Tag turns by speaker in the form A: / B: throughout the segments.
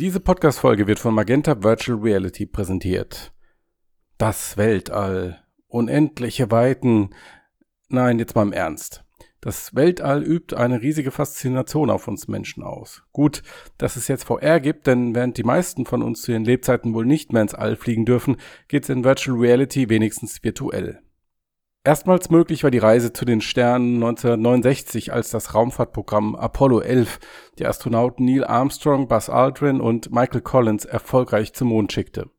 A: Diese Podcast-Folge wird von Magenta Virtual Reality präsentiert. Das Weltall. Unendliche Weiten. Nein, jetzt mal im Ernst. Das Weltall übt eine riesige Faszination auf uns Menschen aus. Gut, dass es jetzt VR gibt, denn während die meisten von uns zu ihren Lebzeiten wohl nicht mehr ins All fliegen dürfen, geht's in Virtual Reality wenigstens virtuell. Erstmals möglich war die Reise zu den Sternen 1969, als das Raumfahrtprogramm Apollo 11 die Astronauten Neil Armstrong, Buzz Aldrin und Michael Collins erfolgreich zum Mond schickte.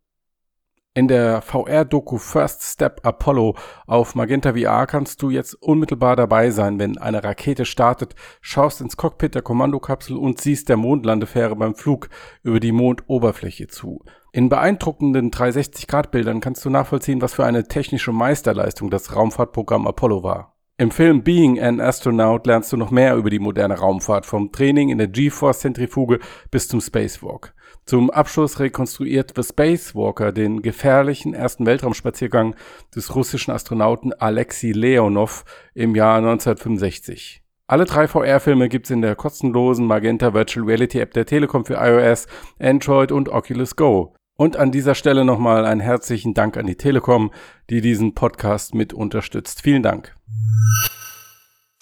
A: In der VR-Doku First Step Apollo auf Magenta VR kannst du jetzt unmittelbar dabei sein, wenn eine Rakete startet, schaust ins Cockpit der Kommandokapsel und siehst der Mondlandefähre beim Flug über die Mondoberfläche zu. In beeindruckenden 360-Grad-Bildern kannst du nachvollziehen, was für eine technische Meisterleistung das Raumfahrtprogramm Apollo war. Im Film Being an Astronaut lernst du noch mehr über die moderne Raumfahrt, vom Training in der GeForce-Zentrifuge bis zum Spacewalk. Zum Abschluss rekonstruiert The Spacewalker den gefährlichen ersten Weltraumspaziergang des russischen Astronauten Alexei Leonov im Jahr 1965. Alle drei VR-Filme gibt's in der kostenlosen Magenta Virtual Reality App der Telekom für iOS, Android und Oculus Go. Und an dieser Stelle nochmal einen herzlichen Dank an die Telekom, die diesen Podcast mit unterstützt. Vielen Dank.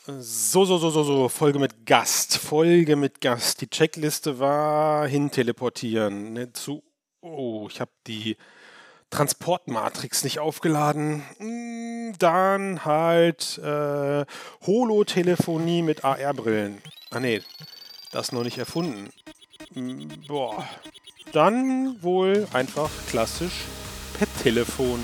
B: So, so, so, so, so, Folge mit Gast, Folge mit Gast. Die Checkliste war hinteleportieren. Ne, zu, oh, ich habe die Transportmatrix nicht aufgeladen. Hm, dann halt äh, Holotelefonie mit AR-Brillen. Ah nee, das noch nicht erfunden. Hm, boah. Dann wohl einfach klassisch per Telefon.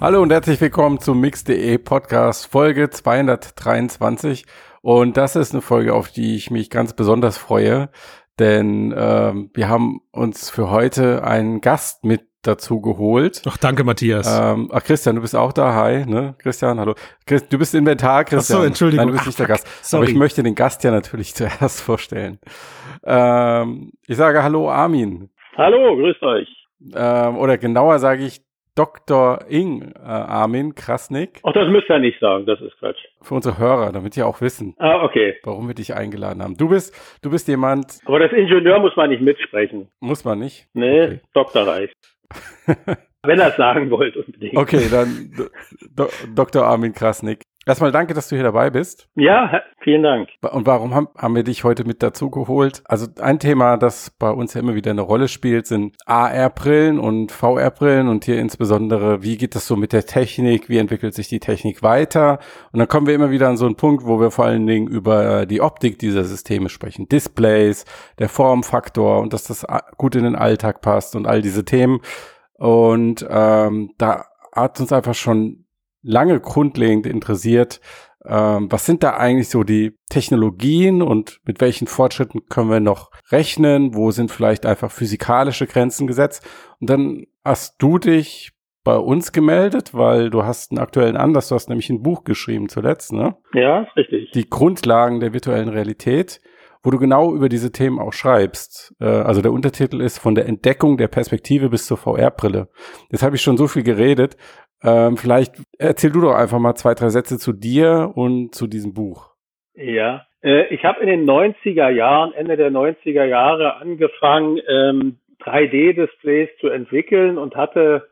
A: Hallo und herzlich willkommen zum Mix.de Podcast Folge 223. Und das ist eine Folge, auf die ich mich ganz besonders freue, denn ähm, wir haben uns für heute einen Gast mit dazu geholt.
B: Ach, danke, Matthias.
A: Ähm, ach, Christian, du bist auch da. Hi, ne? Christian, hallo. Chris, du bist Inventar, Christian.
B: Ach so, Entschuldigung.
A: Nein, du bist nicht der Gast. Sorry. Aber ich möchte den Gast ja natürlich zuerst vorstellen. Ähm, ich sage Hallo, Armin.
C: Hallo, grüßt euch.
A: Ähm, oder genauer sage ich Dr. Ing äh, Armin Krasnik.
C: Ach, das müsst ihr nicht sagen, das ist Quatsch.
A: Für unsere Hörer, damit die auch wissen,
C: ah, okay.
A: warum wir dich eingeladen haben. Du bist, du bist jemand.
C: Aber das Ingenieur muss man nicht mitsprechen.
A: Muss man nicht?
C: Nee, okay. Doktor reicht. Wenn er es sagen wollt, unbedingt.
A: Okay, dann Do Dr. Armin Krasnik. Erstmal danke, dass du hier dabei bist.
C: Ja, vielen Dank.
A: Und warum haben, wir dich heute mit dazu geholt? Also ein Thema, das bei uns ja immer wieder eine Rolle spielt, sind AR-Brillen und VR-Brillen und hier insbesondere, wie geht das so mit der Technik? Wie entwickelt sich die Technik weiter? Und dann kommen wir immer wieder an so einen Punkt, wo wir vor allen Dingen über die Optik dieser Systeme sprechen. Displays, der Formfaktor und dass das gut in den Alltag passt und all diese Themen. Und ähm, da hat uns einfach schon lange grundlegend interessiert, ähm, was sind da eigentlich so die Technologien und mit welchen Fortschritten können wir noch rechnen? Wo sind vielleicht einfach physikalische Grenzen gesetzt? Und dann hast du dich bei uns gemeldet, weil du hast einen aktuellen Anlass, du hast nämlich ein Buch geschrieben zuletzt, ne?
C: Ja, richtig.
A: Die Grundlagen der virtuellen Realität, wo du genau über diese Themen auch schreibst. Äh, also der Untertitel ist von der Entdeckung der Perspektive bis zur VR-Brille. Jetzt habe ich schon so viel geredet. Ähm, vielleicht erzähl du doch einfach mal zwei, drei Sätze zu dir und zu diesem Buch.
C: Ja, äh, ich habe in den 90er Jahren, Ende der 90er Jahre angefangen, ähm, 3D-Displays zu entwickeln und hatte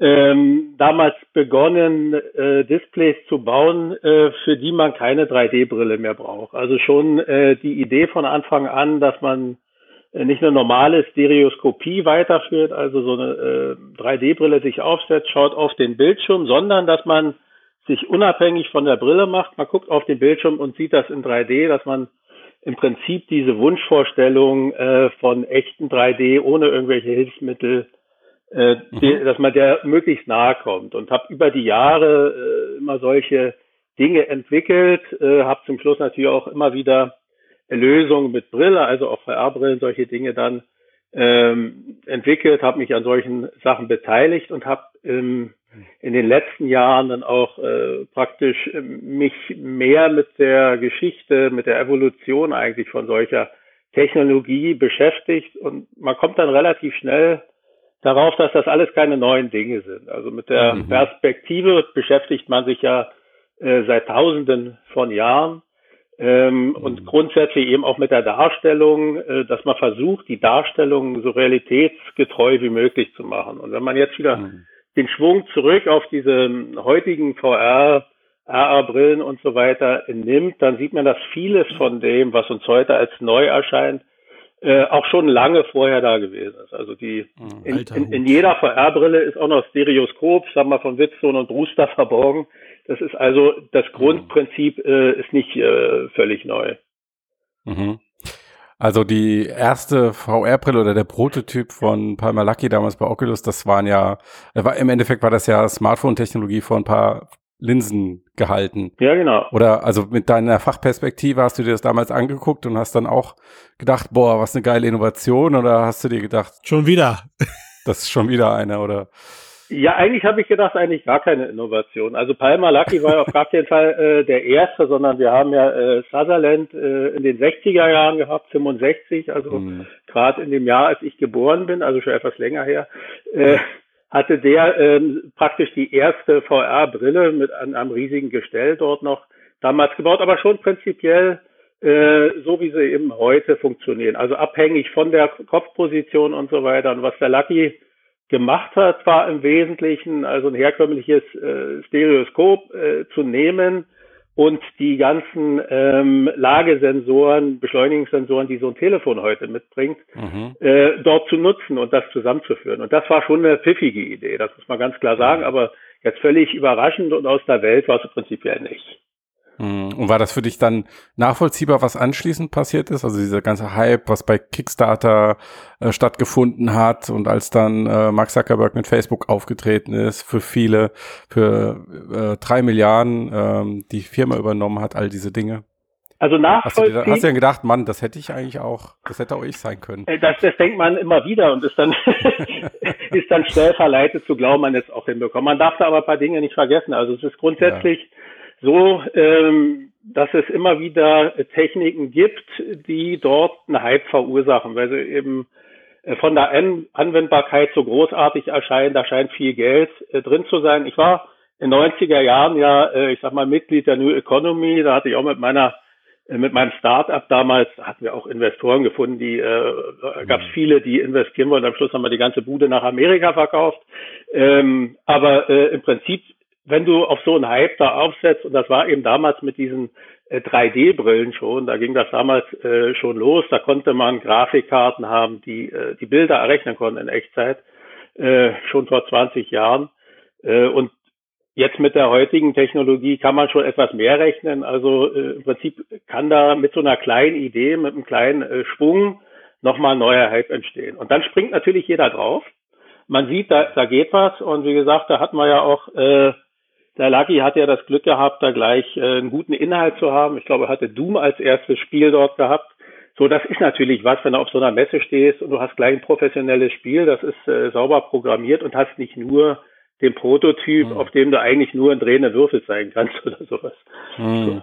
C: ähm, damals begonnen, äh, Displays zu bauen, äh, für die man keine 3D-Brille mehr braucht. Also schon äh, die Idee von Anfang an, dass man nicht eine normale Stereoskopie weiterführt, also so eine äh, 3D-Brille sich aufsetzt, schaut auf den Bildschirm, sondern dass man sich unabhängig von der Brille macht. Man guckt auf den Bildschirm und sieht das in 3D, dass man im Prinzip diese Wunschvorstellung äh, von echten 3D ohne irgendwelche Hilfsmittel, äh, mhm. die, dass man der möglichst nahe kommt. Und habe über die Jahre äh, immer solche Dinge entwickelt, äh, habe zum Schluss natürlich auch immer wieder Lösungen mit Brille, also auch VR-Brillen, solche Dinge dann ähm, entwickelt, habe mich an solchen Sachen beteiligt und habe ähm, in den letzten Jahren dann auch äh, praktisch äh, mich mehr mit der Geschichte, mit der Evolution eigentlich von solcher Technologie beschäftigt und man kommt dann relativ schnell darauf, dass das alles keine neuen Dinge sind. Also mit der mhm. Perspektive beschäftigt man sich ja äh, seit Tausenden von Jahren ähm, mhm. und grundsätzlich eben auch mit der Darstellung, äh, dass man versucht, die Darstellung so realitätsgetreu wie möglich zu machen. Und wenn man jetzt wieder mhm. den Schwung zurück auf diese heutigen VR AR-Brillen und so weiter nimmt, dann sieht man, dass vieles von dem, was uns heute als neu erscheint, äh, auch schon lange vorher da gewesen ist. Also die hm, in, in, in jeder VR-Brille ist auch noch Stereoskop, sagen wir von Witzsohn und Brewster verborgen. Das ist also das hm. Grundprinzip äh, ist nicht äh, völlig neu.
A: Mhm. Also die erste VR-Brille oder der Prototyp von Palmer Lucky damals bei Oculus, das waren ja, war, im Endeffekt war das ja Smartphone-Technologie vor ein paar Linsen gehalten.
C: Ja, genau.
A: Oder also mit deiner Fachperspektive hast du dir das damals angeguckt und hast dann auch gedacht, boah, was eine geile Innovation oder hast du dir gedacht,
D: schon wieder.
A: das ist schon wieder eine oder
C: ja, eigentlich habe ich gedacht, eigentlich gar keine Innovation. Also Palmer Lucky war ja auf gar keinen Fall äh, der erste, sondern wir haben ja äh, Sutherland äh, in den 60er Jahren gehabt, 65, also mhm. gerade in dem Jahr, als ich geboren bin, also schon etwas länger her. Äh, hatte der ähm, praktisch die erste VR-Brille mit einem, einem riesigen Gestell dort noch damals gebaut, aber schon prinzipiell äh, so, wie sie eben heute funktionieren. Also abhängig von der Kopfposition und so weiter. Und was der Lucky gemacht hat, war im Wesentlichen also ein herkömmliches äh, Stereoskop äh, zu nehmen und die ganzen ähm, Lagesensoren, Beschleunigungssensoren, die so ein Telefon heute mitbringt, mhm. äh, dort zu nutzen und das zusammenzuführen. Und das war schon eine pfiffige Idee, das muss man ganz klar sagen, aber jetzt völlig überraschend und aus der Welt war es prinzipiell nicht.
A: Mhm. Und war das für dich dann nachvollziehbar, was anschließend passiert ist? Also dieser ganze Hype, was bei Kickstarter äh, stattgefunden hat und als dann äh, Mark Zuckerberg mit Facebook aufgetreten ist, für viele, für äh, drei Milliarden ähm, die Firma übernommen hat, all diese Dinge.
C: Also nachvollziehen.
A: Hast du, hast du denn gedacht, Mann, das hätte ich eigentlich auch, das hätte auch ich sein können.
C: Äh, das, das denkt man immer wieder und ist dann, ist dann schnell verleitet zu glauben, man jetzt auch hinbekommen. Man darf da aber ein paar Dinge nicht vergessen. Also es ist grundsätzlich ja so, ähm, dass es immer wieder Techniken gibt, die dort einen Hype verursachen, weil sie eben äh, von der An Anwendbarkeit so großartig erscheinen, da scheint viel Geld äh, drin zu sein. Ich war in 90er Jahren ja, äh, ich sag mal, Mitglied der New Economy, da hatte ich auch mit meiner äh, mit meinem Start-up damals hatten wir auch Investoren gefunden, die äh, gab es mhm. viele, die investieren wollten. Am Schluss haben wir die ganze Bude nach Amerika verkauft. Ähm, aber äh, im Prinzip wenn du auf so einen Hype da aufsetzt, und das war eben damals mit diesen äh, 3D-Brillen schon, da ging das damals äh, schon los, da konnte man Grafikkarten haben, die äh, die Bilder errechnen konnten in Echtzeit, äh, schon vor 20 Jahren. Äh, und jetzt mit der heutigen Technologie kann man schon etwas mehr rechnen. Also äh, im Prinzip kann da mit so einer kleinen Idee, mit einem kleinen äh, Schwung nochmal ein neuer Hype entstehen. Und dann springt natürlich jeder drauf. Man sieht, da, da geht was. Und wie gesagt, da hat man ja auch äh, der Lucky hat ja das Glück gehabt, da gleich äh, einen guten Inhalt zu haben. Ich glaube, er hatte Doom als erstes Spiel dort gehabt. So, das ist natürlich was, wenn du auf so einer Messe stehst und du hast gleich ein professionelles Spiel, das ist äh, sauber programmiert und hast nicht nur den Prototyp, mhm. auf dem du eigentlich nur ein drehender Würfel zeigen kannst oder sowas.
A: Mhm. So.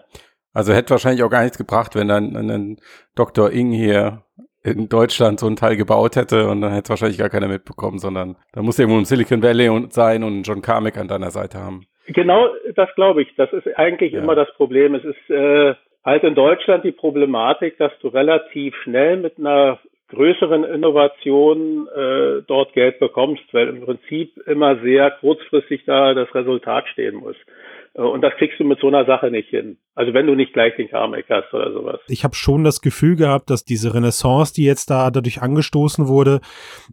A: Also hätte wahrscheinlich auch gar nichts gebracht, wenn dann ein Dr. Ing hier in Deutschland so ein Teil gebaut hätte und dann hätte es wahrscheinlich gar keiner mitbekommen, sondern da muss irgendwo im Silicon Valley sein und John Carmack an deiner Seite haben.
C: Genau, das glaube ich. Das ist eigentlich ja. immer das Problem. Es ist äh, halt in Deutschland die Problematik, dass du relativ schnell mit einer größeren Innovation äh, dort Geld bekommst, weil im Prinzip immer sehr kurzfristig da das Resultat stehen muss. Äh, und das kriegst du mit so einer Sache nicht hin. Also wenn du nicht gleich den Carmack hast oder sowas.
D: Ich habe schon das Gefühl gehabt, dass diese Renaissance, die jetzt da dadurch angestoßen wurde,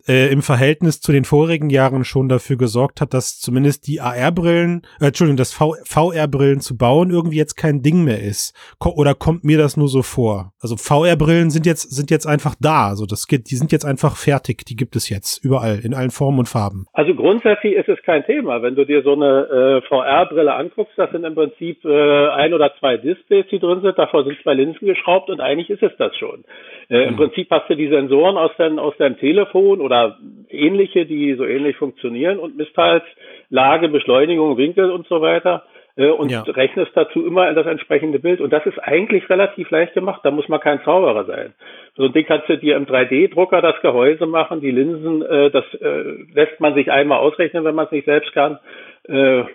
D: äh, im Verhältnis zu den vorigen Jahren schon dafür gesorgt hat, dass zumindest die AR-Brillen, äh, Entschuldigung, das VR-Brillen zu bauen irgendwie jetzt kein Ding mehr ist. Ko oder kommt mir das nur so vor? Also VR-Brillen sind jetzt sind jetzt einfach da. Also das geht, die sind jetzt einfach fertig. Die gibt es jetzt überall in allen Formen und Farben.
C: Also grundsätzlich ist es kein Thema, wenn du dir so eine äh, VR-Brille anguckst. Das sind im Prinzip äh, ein oder zwei Displays, die drin sind, davor sind zwei Linsen geschraubt und eigentlich ist es das schon. Äh, Im mhm. Prinzip hast du die Sensoren aus, dein, aus deinem Telefon oder ähnliche, die so ähnlich funktionieren und misst halt Lage, Beschleunigung, Winkel und so weiter. äh, und ja. rechnest dazu immer in das entsprechende Bild. Und das ist eigentlich relativ leicht gemacht. Da muss man kein Zauberer sein. So ein Ding kannst du dir im 3D-Drucker das Gehäuse machen, die Linsen, äh, das äh, lässt man sich einmal ausrechnen, wenn man es nicht selbst kann.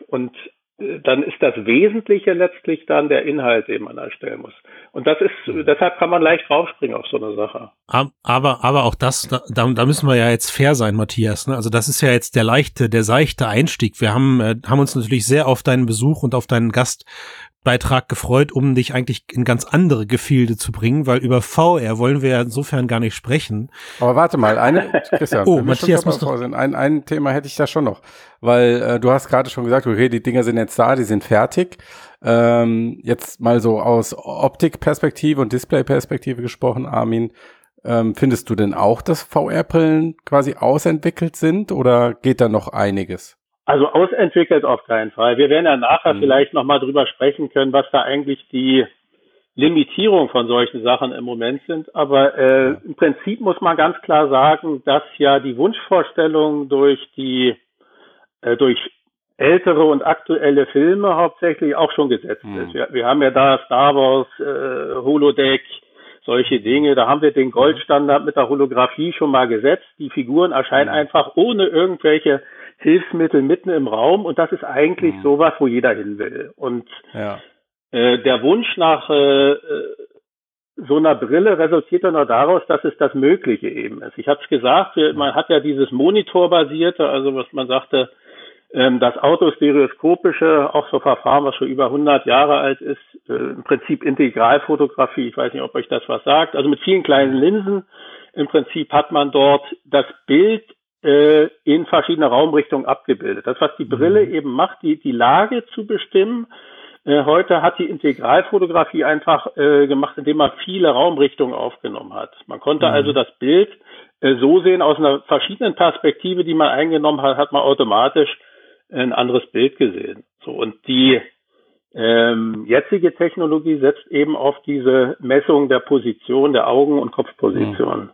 C: Und dann ist das Wesentliche letztlich dann der Inhalt, den man erstellen muss. Und das ist, mhm. deshalb kann man leicht draufspringen auf so eine Sache.
D: Aber, aber auch das, da, da müssen wir ja jetzt fair sein, Matthias. Ne? Also das ist ja jetzt der leichte, der seichte Einstieg. Wir haben, äh, haben uns natürlich sehr auf deinen Besuch und auf deinen Gast Beitrag gefreut, um dich eigentlich in ganz andere Gefilde zu bringen, weil über VR wollen wir ja insofern gar nicht sprechen.
A: Aber warte mal, eine, Christian,
D: oh, Matthias muss noch
A: ein, ein Thema hätte ich da schon noch, weil äh, du hast gerade schon gesagt, okay, die Dinger sind jetzt da, die sind fertig. Ähm, jetzt mal so aus Optikperspektive und Displayperspektive gesprochen, Armin, ähm, findest du denn auch, dass VR-Brillen quasi ausentwickelt sind oder geht da noch einiges?
C: Also ausentwickelt auf keinen Fall. Wir werden ja nachher mhm. vielleicht nochmal drüber sprechen können, was da eigentlich die Limitierung von solchen Sachen im Moment sind. Aber äh, im Prinzip muss man ganz klar sagen, dass ja die Wunschvorstellung durch die äh, durch ältere und aktuelle Filme hauptsächlich auch schon gesetzt mhm. ist. Wir, wir, haben ja da Star Wars, äh, Holodeck, solche Dinge. Da haben wir den Goldstandard mit der Holographie schon mal gesetzt. Die Figuren erscheinen mhm. einfach ohne irgendwelche Hilfsmittel mitten im Raum und das ist eigentlich mhm. sowas, wo jeder hin will. Und ja. äh, der Wunsch nach äh, äh so einer Brille resultiert dann nur daraus, dass es das Mögliche eben ist. Ich habe es gesagt, man hat ja dieses Monitorbasierte, also was man sagte, ähm, das Autostereoskopische, auch so Verfahren, was schon über 100 Jahre alt ist, äh, im Prinzip Integralfotografie, ich weiß nicht, ob euch das was sagt, also mit vielen kleinen Linsen, im Prinzip hat man dort das Bild äh, in verschiedene Raumrichtungen abgebildet. Das, was die Brille mhm. eben macht, die, die Lage zu bestimmen. Äh, heute hat die Integralfotografie einfach äh, gemacht, indem man viele Raumrichtungen aufgenommen hat. Man konnte mhm. also das Bild äh, so sehen, aus einer verschiedenen Perspektive, die man eingenommen hat, hat man automatisch ein anderes Bild gesehen. So und die ähm, jetzige Technologie setzt eben auf diese Messung der Position der Augen- und Kopfposition.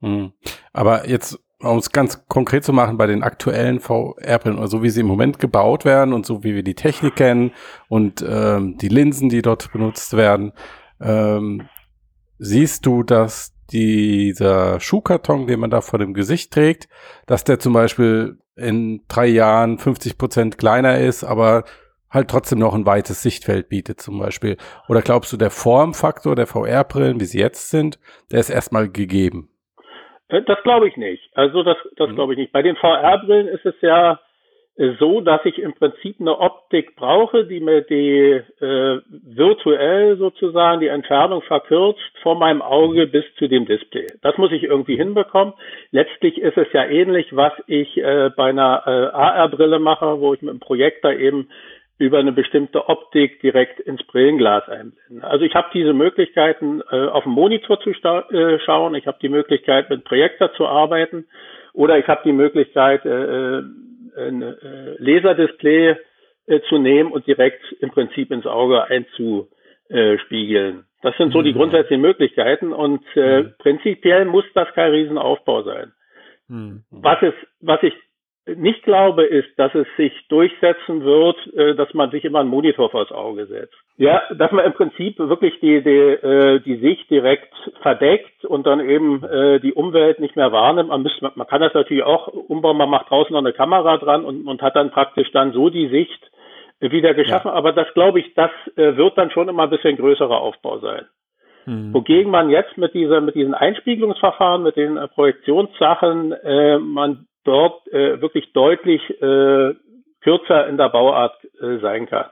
A: Mhm. mhm. Aber jetzt um es ganz konkret zu machen, bei den aktuellen VR-Brillen so wie sie im Moment gebaut werden und so wie wir die Technik kennen und ähm, die Linsen, die dort benutzt werden, ähm, siehst du, dass dieser Schuhkarton, den man da vor dem Gesicht trägt, dass der zum Beispiel in drei Jahren 50 Prozent kleiner ist, aber halt trotzdem noch ein weites Sichtfeld bietet zum Beispiel. Oder glaubst du, der Formfaktor der VR-Brillen, wie sie jetzt sind, der ist erstmal gegeben?
C: Äh, das glaube ich nicht. Also das, das mhm. glaube ich nicht. Bei den VR-Brillen ist es ja äh, so, dass ich im Prinzip eine Optik brauche, die mir die äh, virtuell sozusagen die Entfernung verkürzt von meinem Auge bis zu dem Display. Das muss ich irgendwie hinbekommen. Letztlich ist es ja ähnlich, was ich äh, bei einer äh, AR-Brille mache, wo ich mit dem Projektor eben über eine bestimmte Optik direkt ins Brillenglas einblenden. Also ich habe diese Möglichkeiten, äh, auf dem Monitor zu äh, schauen, ich habe die Möglichkeit, mit Projektor zu arbeiten oder ich habe die Möglichkeit, äh, äh ein äh, Laserdisplay äh, zu nehmen und direkt im Prinzip ins Auge einzuspiegeln. Das sind so die mhm. grundsätzlichen Möglichkeiten und äh, mhm. prinzipiell muss das kein Riesenaufbau sein. Mhm. Was es, was ich nicht glaube, ist, dass es sich durchsetzen wird, äh, dass man sich immer einen Monitor vors Auge setzt. Ja, dass man im Prinzip wirklich die, die, äh, die Sicht direkt verdeckt und dann eben äh, die Umwelt nicht mehr wahrnimmt. Man, muss, man kann das natürlich auch umbauen, man macht draußen noch eine Kamera dran und, und hat dann praktisch dann so die Sicht wieder geschaffen. Ja. Aber das glaube ich, das wird dann schon immer ein bisschen größerer Aufbau sein. Hm. Wogegen man jetzt mit dieser, mit diesen Einspiegelungsverfahren, mit den Projektionssachen, äh, man dort äh, wirklich deutlich äh, kürzer in der Bauart äh, sein kann.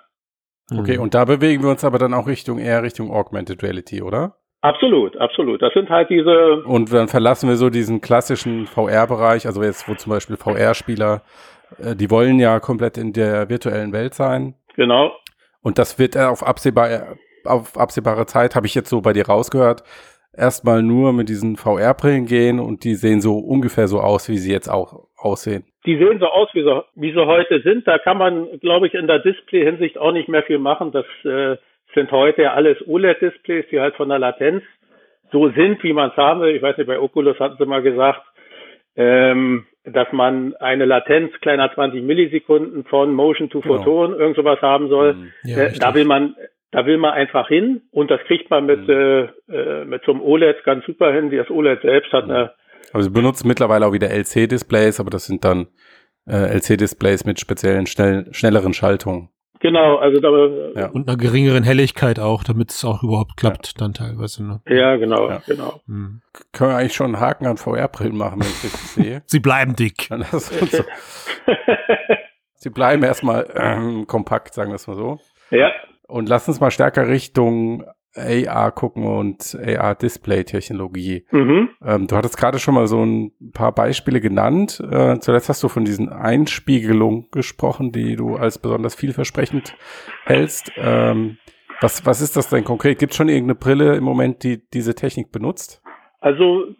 A: Okay, und da bewegen wir uns aber dann auch Richtung eher Richtung Augmented Reality, oder?
C: Absolut, absolut. Das sind halt diese.
A: Und dann verlassen wir so diesen klassischen VR-Bereich, also jetzt, wo zum Beispiel VR-Spieler, äh, die wollen ja komplett in der virtuellen Welt sein.
C: Genau.
A: Und das wird auf absehbar, auf absehbare Zeit, habe ich jetzt so bei dir rausgehört, erstmal nur mit diesen VR-Brillen gehen und die sehen so ungefähr so aus, wie sie jetzt auch aussehen.
C: Die sehen so aus, wie sie, wie sie heute sind. Da kann man, glaube ich, in der Display-Hinsicht auch nicht mehr viel machen. Das äh, sind heute alles OLED-Displays, die halt von der Latenz so sind, wie man es haben will. Ich weiß nicht, bei Oculus hatten sie mal gesagt, ähm, dass man eine Latenz kleiner 20 Millisekunden von Motion to
A: Genau.
C: Photon, irgend sowas haben soll.
A: Mhm.
D: Ja,
C: äh, da will man, da will man einfach hin und das kriegt man mit,
A: Mhm.
C: äh, äh, mit so einem OLED ganz super hin. Das OLED selbst hat
A: Mhm.
C: eine,
A: Aber sie benutzen mittlerweile auch wieder LC-Displays, aber das sind dann äh, LC-Displays mit speziellen, schnell, schnelleren Schaltungen.
C: genau, also da,
A: Ja.
D: Und einer geringeren Helligkeit auch, damit es auch überhaupt klappt, dann teilweise. Ne?
C: ja, genau,
A: Ja.
C: genau.
D: Hm.
A: Können wir eigentlich schon einen Haken an VR-Brillen machen, wenn ich richtig sehe?
D: Sie bleiben dick.
A: Sie bleiben erstmal ähm, kompakt, sagen wir es mal so.
C: ja,
A: Und lass uns mal stärker Richtung AR gucken und AR-Display-Technologie.
C: mhm.
A: Ähm, du hattest gerade schon mal so ein paar Beispiele genannt. Äh, zuletzt hast du von diesen Einspiegelungen gesprochen, die du als besonders vielversprechend hältst. Ähm, was, was ist das denn konkret? Gibt es schon irgendeine Brille im Moment, die diese Technik benutzt?
C: Also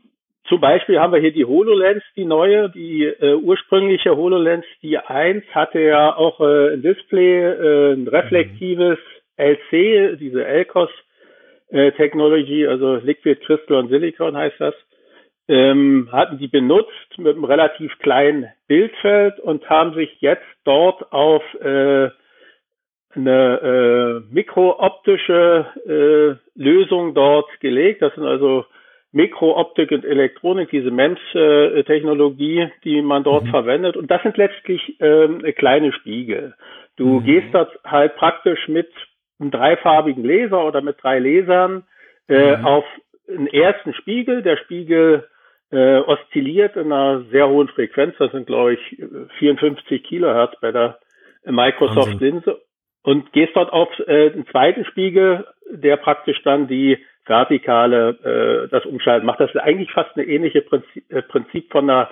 C: zum Beispiel haben wir hier die HoloLens, die neue, die äh, ursprüngliche HoloLens, die 1 hatte ja auch äh, ein Display, äh, ein reflektives LC, diese LCOS äh, Technology, also Liquid Crystal und Silicon heißt das, ähm, hatten die benutzt mit einem relativ kleinen Bildfeld und haben sich jetzt dort auf äh, eine äh, mikrooptische äh, Lösung dort gelegt. Das sind also Mikrooptik und Elektronik, diese MEMS-Technologie, die man dort
D: Mhm.
C: verwendet. Und das sind letztlich ähm, kleine Spiegel. Du
D: Mhm.
C: gehst dort halt praktisch mit einem dreifarbigen Laser oder mit drei Lasern äh,
D: Mhm.
C: auf einen ersten Spiegel. Der Spiegel äh, oszilliert in einer sehr hohen Frequenz. Das sind, glaube ich, 54 Kilohertz bei der Microsoft-Linse. Und gehst dort auf äh, einen zweiten Spiegel, der praktisch dann die vertikale, äh, das Umschalten macht. Das ist eigentlich fast eine ähnliche Prinzip, äh, Prinzip von einer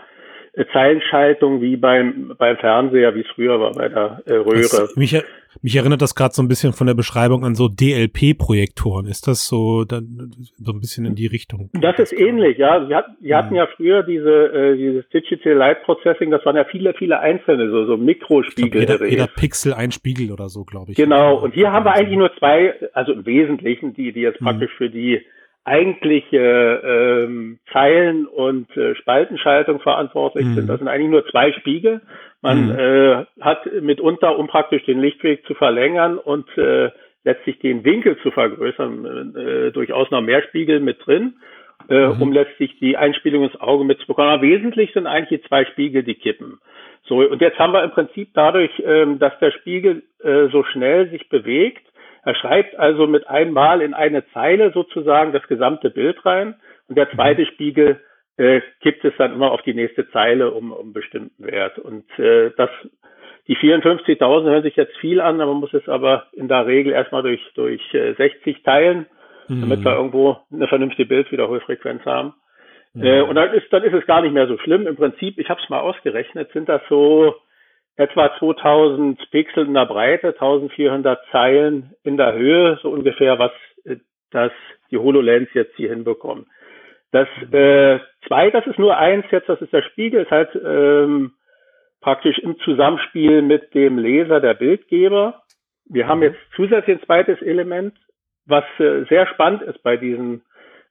C: Zeilenschaltung wie beim, beim Fernseher, wie es früher war bei der äh, Röhre.
D: Das, mich, mich erinnert das gerade so ein bisschen von der Beschreibung an so DLP-Projektoren. Ist das so, dann, so ein bisschen in die Richtung?
C: Das ist ähnlich, ja. Wir hatten, wir hatten ja früher diese, äh, dieses Digital Light Processing, das waren ja viele, viele einzelne, so, so
D: Ich glaub,
C: Mikrospiegel.
D: jeder, jeder Pixel ein Spiegel oder so, glaube ich.
C: Genau, und hier haben wir eigentlich nur zwei, also im Wesentlichen, die, die jetzt
D: Mhm.
C: praktisch für die eigentliche ähm, Zeilen- und äh, Spaltenschaltung verantwortlich
D: Mhm.
C: sind. Das sind eigentlich nur zwei Spiegel. Man
D: Mhm.
C: äh, hat mitunter, um praktisch den Lichtweg zu verlängern und äh, letztlich den Winkel zu vergrößern, äh, durchaus noch mehr Spiegel mit drin, äh,
D: Mhm.
C: um letztlich die Einspielung ins Auge mitzubekommen. Aber wesentlich sind eigentlich die zwei Spiegel, die kippen. So, und jetzt haben wir im Prinzip dadurch, ähm, dass der Spiegel äh, so schnell sich bewegt, er schreibt also mit einmal in eine Zeile sozusagen das gesamte Bild rein und der zweite Spiegel äh, kippt es dann immer auf die nächste Zeile um, um einen bestimmten Wert. Und äh, das, die 54.000 hören sich jetzt viel an, aber man muss es aber in der Regel erstmal durch, durch äh, 60 teilen, damit
D: Mhm.
C: wir irgendwo eine vernünftige Bildwiederholfrequenz haben.
D: Mhm.
C: Äh, und dann ist, dann ist es gar nicht mehr so schlimm. Im Prinzip, ich habe es mal ausgerechnet, sind das so etwa 2000 Pixel in der Breite, 1400 Zeilen in der Höhe, so ungefähr, was äh, das die HoloLens jetzt hier hinbekommt. Das äh, zwei, das ist nur eins jetzt, das ist der Spiegel, ist halt ähm, praktisch im Zusammenspiel mit dem Laser der Bildgeber. Wir haben jetzt zusätzlich ein zweites Element, was äh, sehr spannend ist bei diesen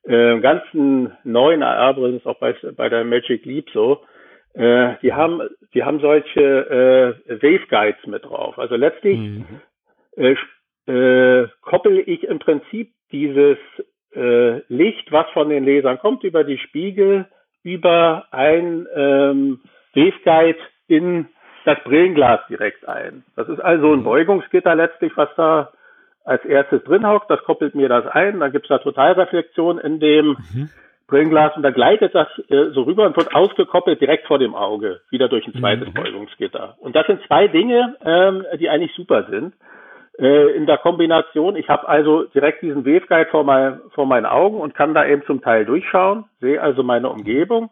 C: äh, ganzen neuen AR-Brillen, ist auch bei, bei der Magic Leap so. Äh, die haben, die haben solche äh, Waveguides mit drauf. Also letztlich
D: Mhm.
C: äh, äh, koppel ich im Prinzip dieses äh, Licht, was von den Lasern kommt, über die Spiegel, über ein ähm, Waveguide in das Brillenglas direkt ein. Das ist also ein Beugungsgitter letztlich, was da als erstes drin hockt. Das koppelt mir das ein. Dann gibt's da Totalreflexion in dem
D: Mhm.
C: Brillenglas und da gleitet das äh, so rüber und wird ausgekoppelt direkt vor dem Auge, wieder durch ein zweites
D: Mhm.
C: Beugungsgitter. Und das sind zwei Dinge, ähm, die eigentlich super sind. Äh, in der Kombination, ich habe also direkt diesen Waveguide vor, mein, vor meinen Augen und kann da eben zum Teil durchschauen, sehe also meine Umgebung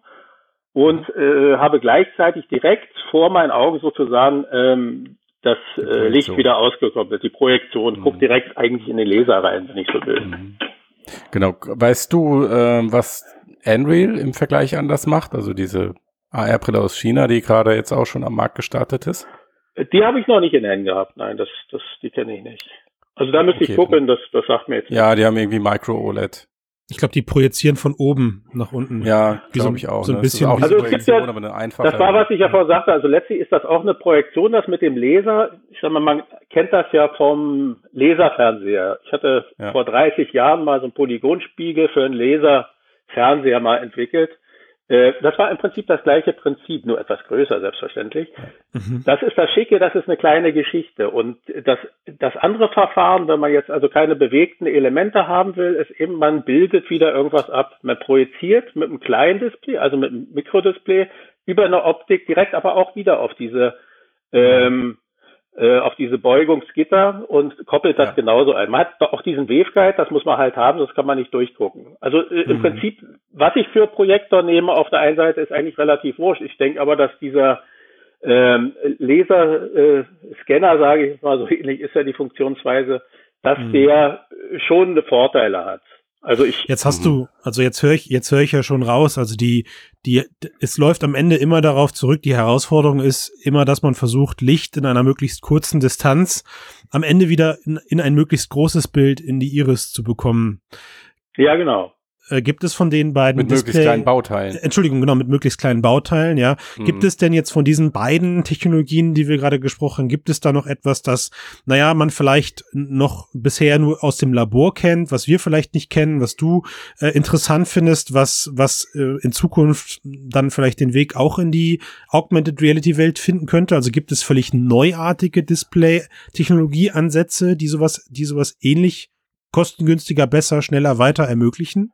C: und äh, habe gleichzeitig direkt vor meinen Augen sozusagen ähm, das äh. Licht wieder ausgekoppelt, die Projektion,
A: Mhm.
C: guckt direkt eigentlich in den Laser rein, wenn ich so will.
A: Mhm. Genau. Weißt du, ähm, was Unreal im Vergleich anders macht? Also diese AR-Brille aus China, die gerade jetzt auch schon am Markt gestartet ist?
C: Die habe ich noch nicht in Händen gehabt. Nein, das, das, die kenne ich nicht. Also da müsste ich
A: Okay,
C: gucken, das, das sagt mir jetzt
A: Ja, die haben irgendwie Micro-OLED.
D: Ich glaube, die projizieren von oben nach unten.
A: Ja, glaube ich auch.
D: So ein
A: ne?
D: bisschen.
A: auch
C: Also es gibt ja-
A: aber eine einfache,
C: Das war, was ich ja vorher sagte. Also letztlich ist das auch eine Projektion, das mit dem Laser. Ich sag mal, man kennt das ja vom Laserfernseher. Ich hatte
A: Ja.
C: vor 30 Jahren mal so einen Polygonspiegel für einen Laserfernseher mal entwickelt. Äh, Das war im Prinzip das gleiche Prinzip, nur etwas größer, selbstverständlich.
D: Mhm.
C: Das ist das Schicke, das ist eine kleine Geschichte. Und das, das andere Verfahren, wenn man jetzt also keine bewegten Elemente haben will, ist eben, man bildet wieder irgendwas ab. Man projiziert mit einem kleinen Display, also mit einem Mikrodisplay, über eine Optik direkt aber auch wieder auf diese, ähm, äh, auf diese Beugungsgitter und koppelt das
A: Ja.
C: genauso ein. Man hat auch diesen Waveguide, das muss man halt haben, sonst kann man nicht durchgucken. Also äh, im
D: Mhm.
C: Prinzip, was ich für Projektor nehme auf der einen Seite, ist eigentlich relativ wurscht. Ich denke aber, dass dieser ähm, Laser-Scanner, sage ich mal so ähnlich, ist ja die Funktionsweise, dass
D: Mhm.
C: der schon Vorteile hat. Also ich,
D: Jetzt hast
A: Mhm.
D: du, also jetzt höre ich, jetzt höre ich ja schon raus, also die, die, es läuft am Ende immer darauf zurück, die Herausforderung ist immer, dass man versucht, Licht in einer möglichst kurzen Distanz am Ende wieder in, in ein möglichst großes Bild in die Iris zu bekommen.
C: ja genau.
D: Äh, gibt es von den beiden
A: mit möglichst
D: Display-
A: kleinen Bauteilen.
D: Entschuldigung, genau, mit möglichst kleinen Bauteilen, ja. Gibt
A: Mhm.
D: es denn jetzt von diesen beiden Technologien, die wir gerade gesprochen haben, gibt es da noch etwas, das, naja, man vielleicht noch bisher nur aus dem Labor kennt, was wir vielleicht nicht kennen, was du äh, interessant findest, was, was äh, in Zukunft dann vielleicht den Weg auch in die Augmented Reality Welt finden könnte? Also gibt es völlig neuartige Display-Technologieansätze, die sowas, die sowas ähnlich kostengünstiger, besser, schneller weiter ermöglichen?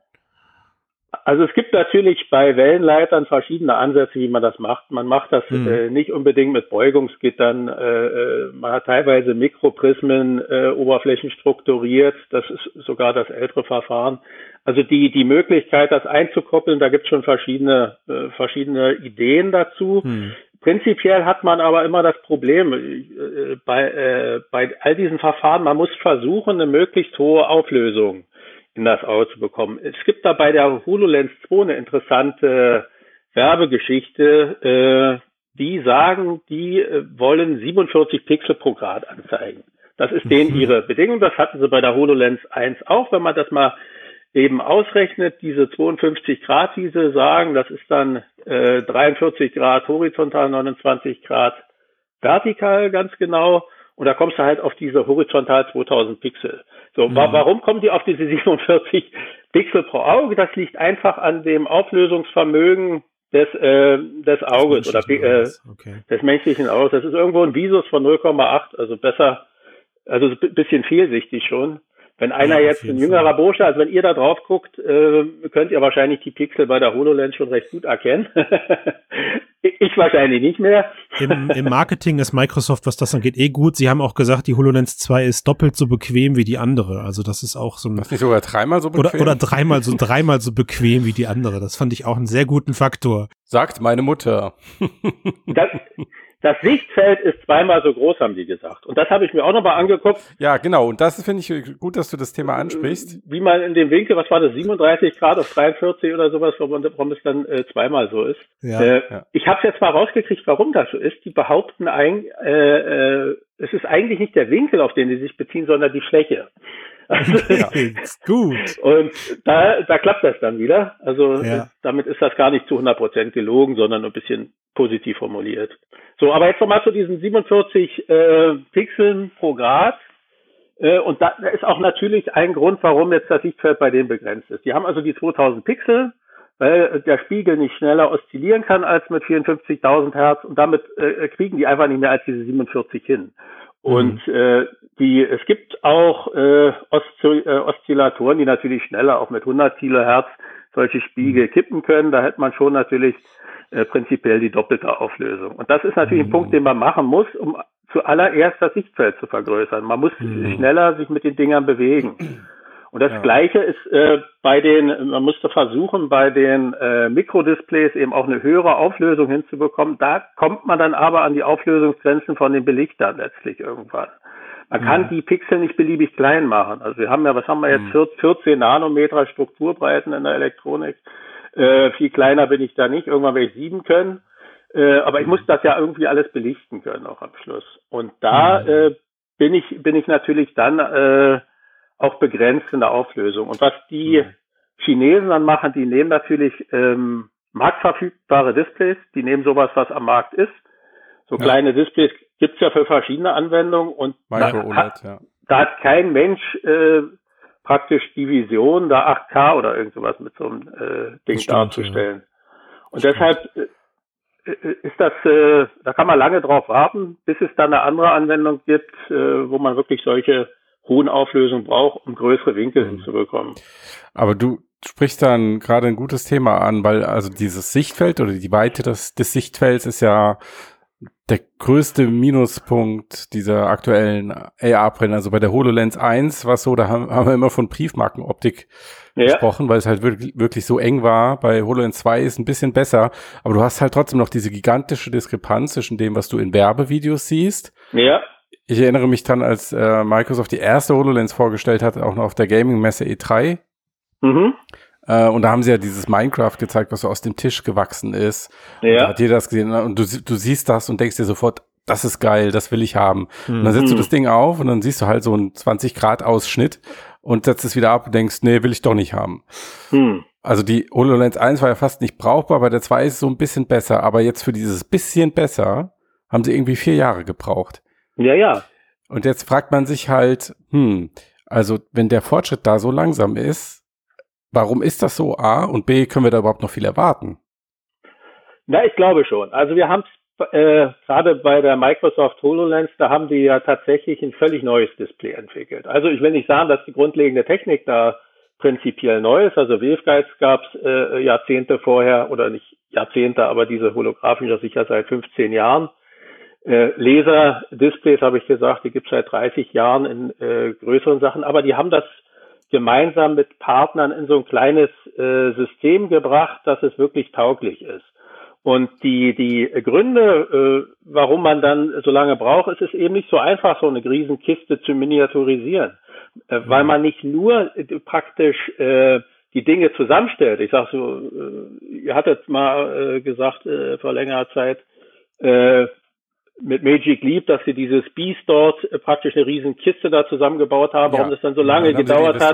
C: Also es gibt natürlich bei Wellenleitern verschiedene Ansätze, wie man das macht. Man macht das
D: Mhm.
C: äh, nicht unbedingt mit Beugungsgittern. Äh, äh, man hat teilweise Mikroprismen, äh, Oberflächen strukturiert. Das ist sogar das ältere Verfahren. Also die, die Möglichkeit, das einzukoppeln, da gibt es schon verschiedene, äh, verschiedene Ideen dazu.
D: Hm.
C: Prinzipiell hat man aber immer das Problem äh, bei, äh, bei all diesen Verfahren, man muss versuchen, eine möglichst hohe Auflösung in das Auge zu bekommen. Es gibt da bei der HoloLens 2 eine interessante Werbegeschichte, äh, die sagen, die äh, wollen 47 Pixel pro Grad anzeigen. Das ist denen
D: Mhm.
C: ihre Bedingung. Das hatten sie bei der HoloLens 1 auch. Wenn man das mal eben ausrechnet, diese 52 Grad, wie sie sagen, das ist dann äh, 43 Grad horizontal, 29 Grad vertikal ganz genau. Und da kommst du halt auf diese horizontal 2000 Pixel. So, wa
D: Mhm.
C: warum kommen die auf diese 47 Pixel pro Auge? Das liegt einfach an dem Auflösungsvermögen des, äh, des Auges oder äh,
D: okay.
C: des menschlichen Auges. Das ist irgendwo ein Visus von 0,8, also besser, also ein bisschen fehlsichtig schon. Wenn einer
D: Ja, auf
C: jetzt ein jüngerer
D: Fall.
C: Bursche, also wenn ihr da drauf guckt, äh, könnt ihr wahrscheinlich die Pixel bei der HoloLens schon recht gut erkennen. ich wahrscheinlich nicht mehr.
D: Im, Im Marketing ist Microsoft, was das angeht, eh gut. Sie haben auch gesagt, die HoloLens 2 ist doppelt so bequem wie die andere. Also das ist auch so ein
A: Was nicht sogar dreimal so
D: oder,
A: bequem?
D: oder dreimal so dreimal so bequem wie die andere. Das fand ich auch einen sehr guten Faktor.
A: Sagt meine Mutter.
C: Das, das Sichtfeld ist zweimal so groß, haben die gesagt. Und das habe ich mir auch nochmal angeguckt,
A: Ja, genau. Und das finde ich gut, dass du das Thema ansprichst.
C: wie man in dem Winkel, was war das, 37 Grad auf 43 oder sowas, warum, es dann äh, zweimal so ist.
D: Ja.
C: Äh,
A: ja.
C: Ich habe jetzt mal rausgekriegt, warum das so ist. Die behaupten, ein, äh, äh, es ist eigentlich nicht der Winkel, auf den sie sich beziehen, sondern die Fläche. Also,
D: gut.
C: Und da, da klappt das dann wieder. Also
D: Ja.
C: äh, damit ist das gar nicht zu 100 Prozent gelogen, sondern ein bisschen positiv formuliert. So, aber jetzt nochmal zu diesen 47 äh, Pixeln pro Grad. Äh, und da, da ist auch natürlich ein Grund, warum jetzt das Sichtfeld bei denen begrenzt ist. Die haben also die 2000 Pixel, weil der Spiegel nicht schneller oszillieren kann als mit 54.000 Hertz und damit äh, kriegen die einfach nicht mehr als diese 47 hin. Und äh, die, es gibt auch äh, Oszil äh, Oszillatoren, die natürlich schneller auch mit 100 Kilohertz solche Spiegel kippen können. Da hätte man schon natürlich äh, prinzipiell die doppelte Auflösung. Und das ist natürlich ein
D: Mhm.
C: Punkt, den man machen muss, um zuallererst das Sichtfeld zu vergrößern. Man muss
D: Mhm.
C: schneller sich mit den Dingern bewegen. Und das
A: Ja.
C: Gleiche ist äh, bei den, man musste versuchen, bei den äh, Mikrodisplays eben auch eine höhere Auflösung hinzubekommen. Da kommt man dann aber an die Auflösungsgrenzen von den Belichtern letztlich irgendwann. Man kann die Pixel nicht beliebig klein machen. Also wir haben ja, was haben wir jetzt,
A: Mhm.
C: 14 14 Nanometer Strukturbreiten in der Elektronik. Äh, viel kleiner bin ich da nicht. Irgendwann werde ich sieben können. Äh, aber ich muss das ja irgendwie alles belichten können auch am Schluss. Und da
D: Mhm.
C: äh, bin ich bin ich natürlich dann äh, auch begrenzt in der Auflösung. Und was die
A: Mhm.
C: Chinesen dann machen, die nehmen natürlich ähm, marktverfügbare Displays, die nehmen sowas, was am Markt ist. So ja. kleine Displays gibt's ja für verschiedene Anwendungen und
A: da, OLED, hat, ja.
C: da hat kein Mensch äh, praktisch die Vision, da 8K oder irgend sowas mit so einem äh, Ding stimmt, darzustellen. Ja. Und deshalb äh, äh, ist das, äh, da kann man lange drauf warten, bis es dann eine andere Anwendung gibt, äh, wo man wirklich solche hohen Auflösungen braucht, um größere Winkel mhm. hinzubekommen.
A: Aber du sprichst dann gerade ein gutes Thema an, weil also dieses Sichtfeld oder die Weite des, des Sichtfelds ist ja der größte Minuspunkt dieser aktuellen AR-Brillen. Also bei der HoloLens 1 war es so, da haben, haben wir immer von Briefmarkenoptik ja. gesprochen, weil es halt wirklich, wirklich so eng war. Bei HoloLens 2 ist ein bisschen besser, aber du hast halt trotzdem noch diese gigantische Diskrepanz zwischen dem, was du in Werbevideos siehst.
C: Ja.
A: Ich erinnere mich dann, als äh, Microsoft die erste HoloLens vorgestellt hat, auch noch auf der Gaming-Messe E3. Mhm. Äh, und da haben sie ja dieses Minecraft gezeigt, was so aus dem Tisch gewachsen ist. Ja. Und da hat jeder das gesehen. Und du, du siehst das und denkst dir sofort, das ist geil, das will ich haben. Mhm. Und dann setzt du mhm. das Ding auf und dann siehst du halt so einen 20 Grad Ausschnitt und setzt es wieder ab und denkst, nee, will ich doch nicht haben. Mhm. Also die HoloLens 1 war ja fast nicht brauchbar, bei der 2 ist es so ein bisschen besser, aber jetzt für dieses bisschen besser haben sie irgendwie vier Jahre gebraucht.
C: Ja, ja.
A: Und jetzt fragt man sich halt, hm, also wenn der Fortschritt da so langsam ist, Warum ist das so? A und B, können wir da überhaupt noch viel erwarten?
C: Na, ich glaube schon. Also wir haben äh, gerade bei der Microsoft HoloLens, da haben die ja tatsächlich ein völlig neues Display entwickelt. Also ich will nicht sagen, dass die grundlegende Technik da prinzipiell neu ist. Also Waveguides gab es äh, Jahrzehnte vorher oder nicht Jahrzehnte, aber diese holographischen sicher seit 15 Jahren. Äh, Laser-Displays habe ich gesagt, die gibt es seit 30 Jahren in äh, größeren Sachen, aber die haben das gemeinsam mit Partnern in so ein kleines äh, System gebracht, dass es wirklich tauglich ist. Und die, die Gründe, äh, warum man dann so lange braucht, ist es eben nicht so einfach, so eine Riesenkiste zu miniaturisieren. Äh, weil man nicht nur äh, praktisch äh, die Dinge zusammenstellt. Ich sag so, äh, ihr hattet mal äh, gesagt äh, vor längerer Zeit, äh, mit Magic Leap, dass sie dieses Beast dort äh, praktisch eine riesen Kiste da zusammengebaut haben, warum das dann so lange ja, dann gedauert hat.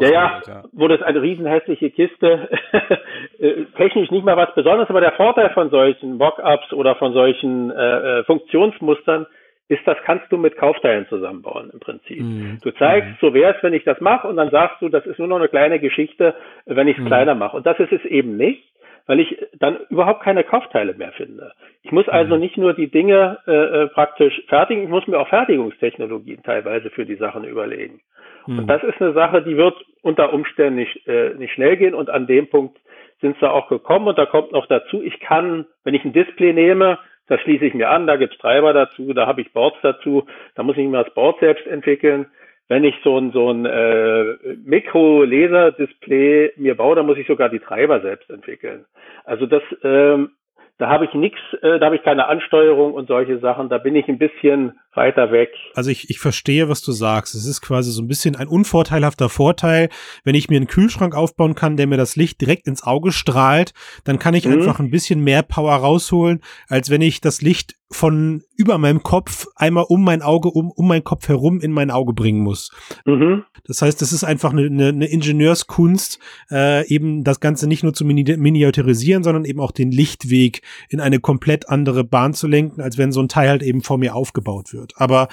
C: Ja, ja, ja, wo das eine riesen hässliche Kiste, äh, technisch nicht mal was Besonderes, aber der Vorteil von solchen Mockups oder von solchen äh, äh, Funktionsmustern ist, das kannst du mit Kaufteilen zusammenbauen im Prinzip. Mhm. Du zeigst, mhm. so wäre es, wenn ich das mache und dann sagst du, das ist nur noch eine kleine Geschichte, wenn ich es mhm. kleiner mache. Und das ist es eben nicht weil ich dann überhaupt keine Kaufteile mehr finde. Ich muss also mhm. nicht nur die Dinge äh, äh, praktisch fertigen, ich muss mir auch Fertigungstechnologien teilweise für die Sachen überlegen. Mhm. Und das ist eine Sache, die wird unter Umständen nicht, äh, nicht schnell gehen und an dem Punkt sind sie auch gekommen und da kommt noch dazu, ich kann, wenn ich ein Display nehme, das schließe ich mir an, da gibt's Treiber dazu, da habe ich Boards dazu, da muss ich mir das Board selbst entwickeln wenn ich so ein, so ein äh, Mikro-Laser-Display mir baue, dann muss ich sogar die Treiber selbst entwickeln. Also das, ähm, da habe ich nichts, äh, da habe ich keine Ansteuerung und solche Sachen. Da bin ich ein bisschen weiter weg.
D: Also ich, ich verstehe, was du sagst. Es ist quasi so ein bisschen ein unvorteilhafter Vorteil. Wenn ich mir einen Kühlschrank aufbauen kann, der mir das Licht direkt ins Auge strahlt, dann kann ich mhm. einfach ein bisschen mehr Power rausholen, als wenn ich das Licht von über meinem Kopf einmal um mein Auge, um, um meinen Kopf herum in mein Auge bringen muss. Mhm. Das heißt, das ist einfach eine, eine, eine Ingenieurskunst, äh, eben das Ganze nicht nur zu mini miniaturisieren, sondern eben auch den Lichtweg in eine komplett andere Bahn zu lenken, als wenn so ein Teil halt eben vor mir aufgebaut wird. Aber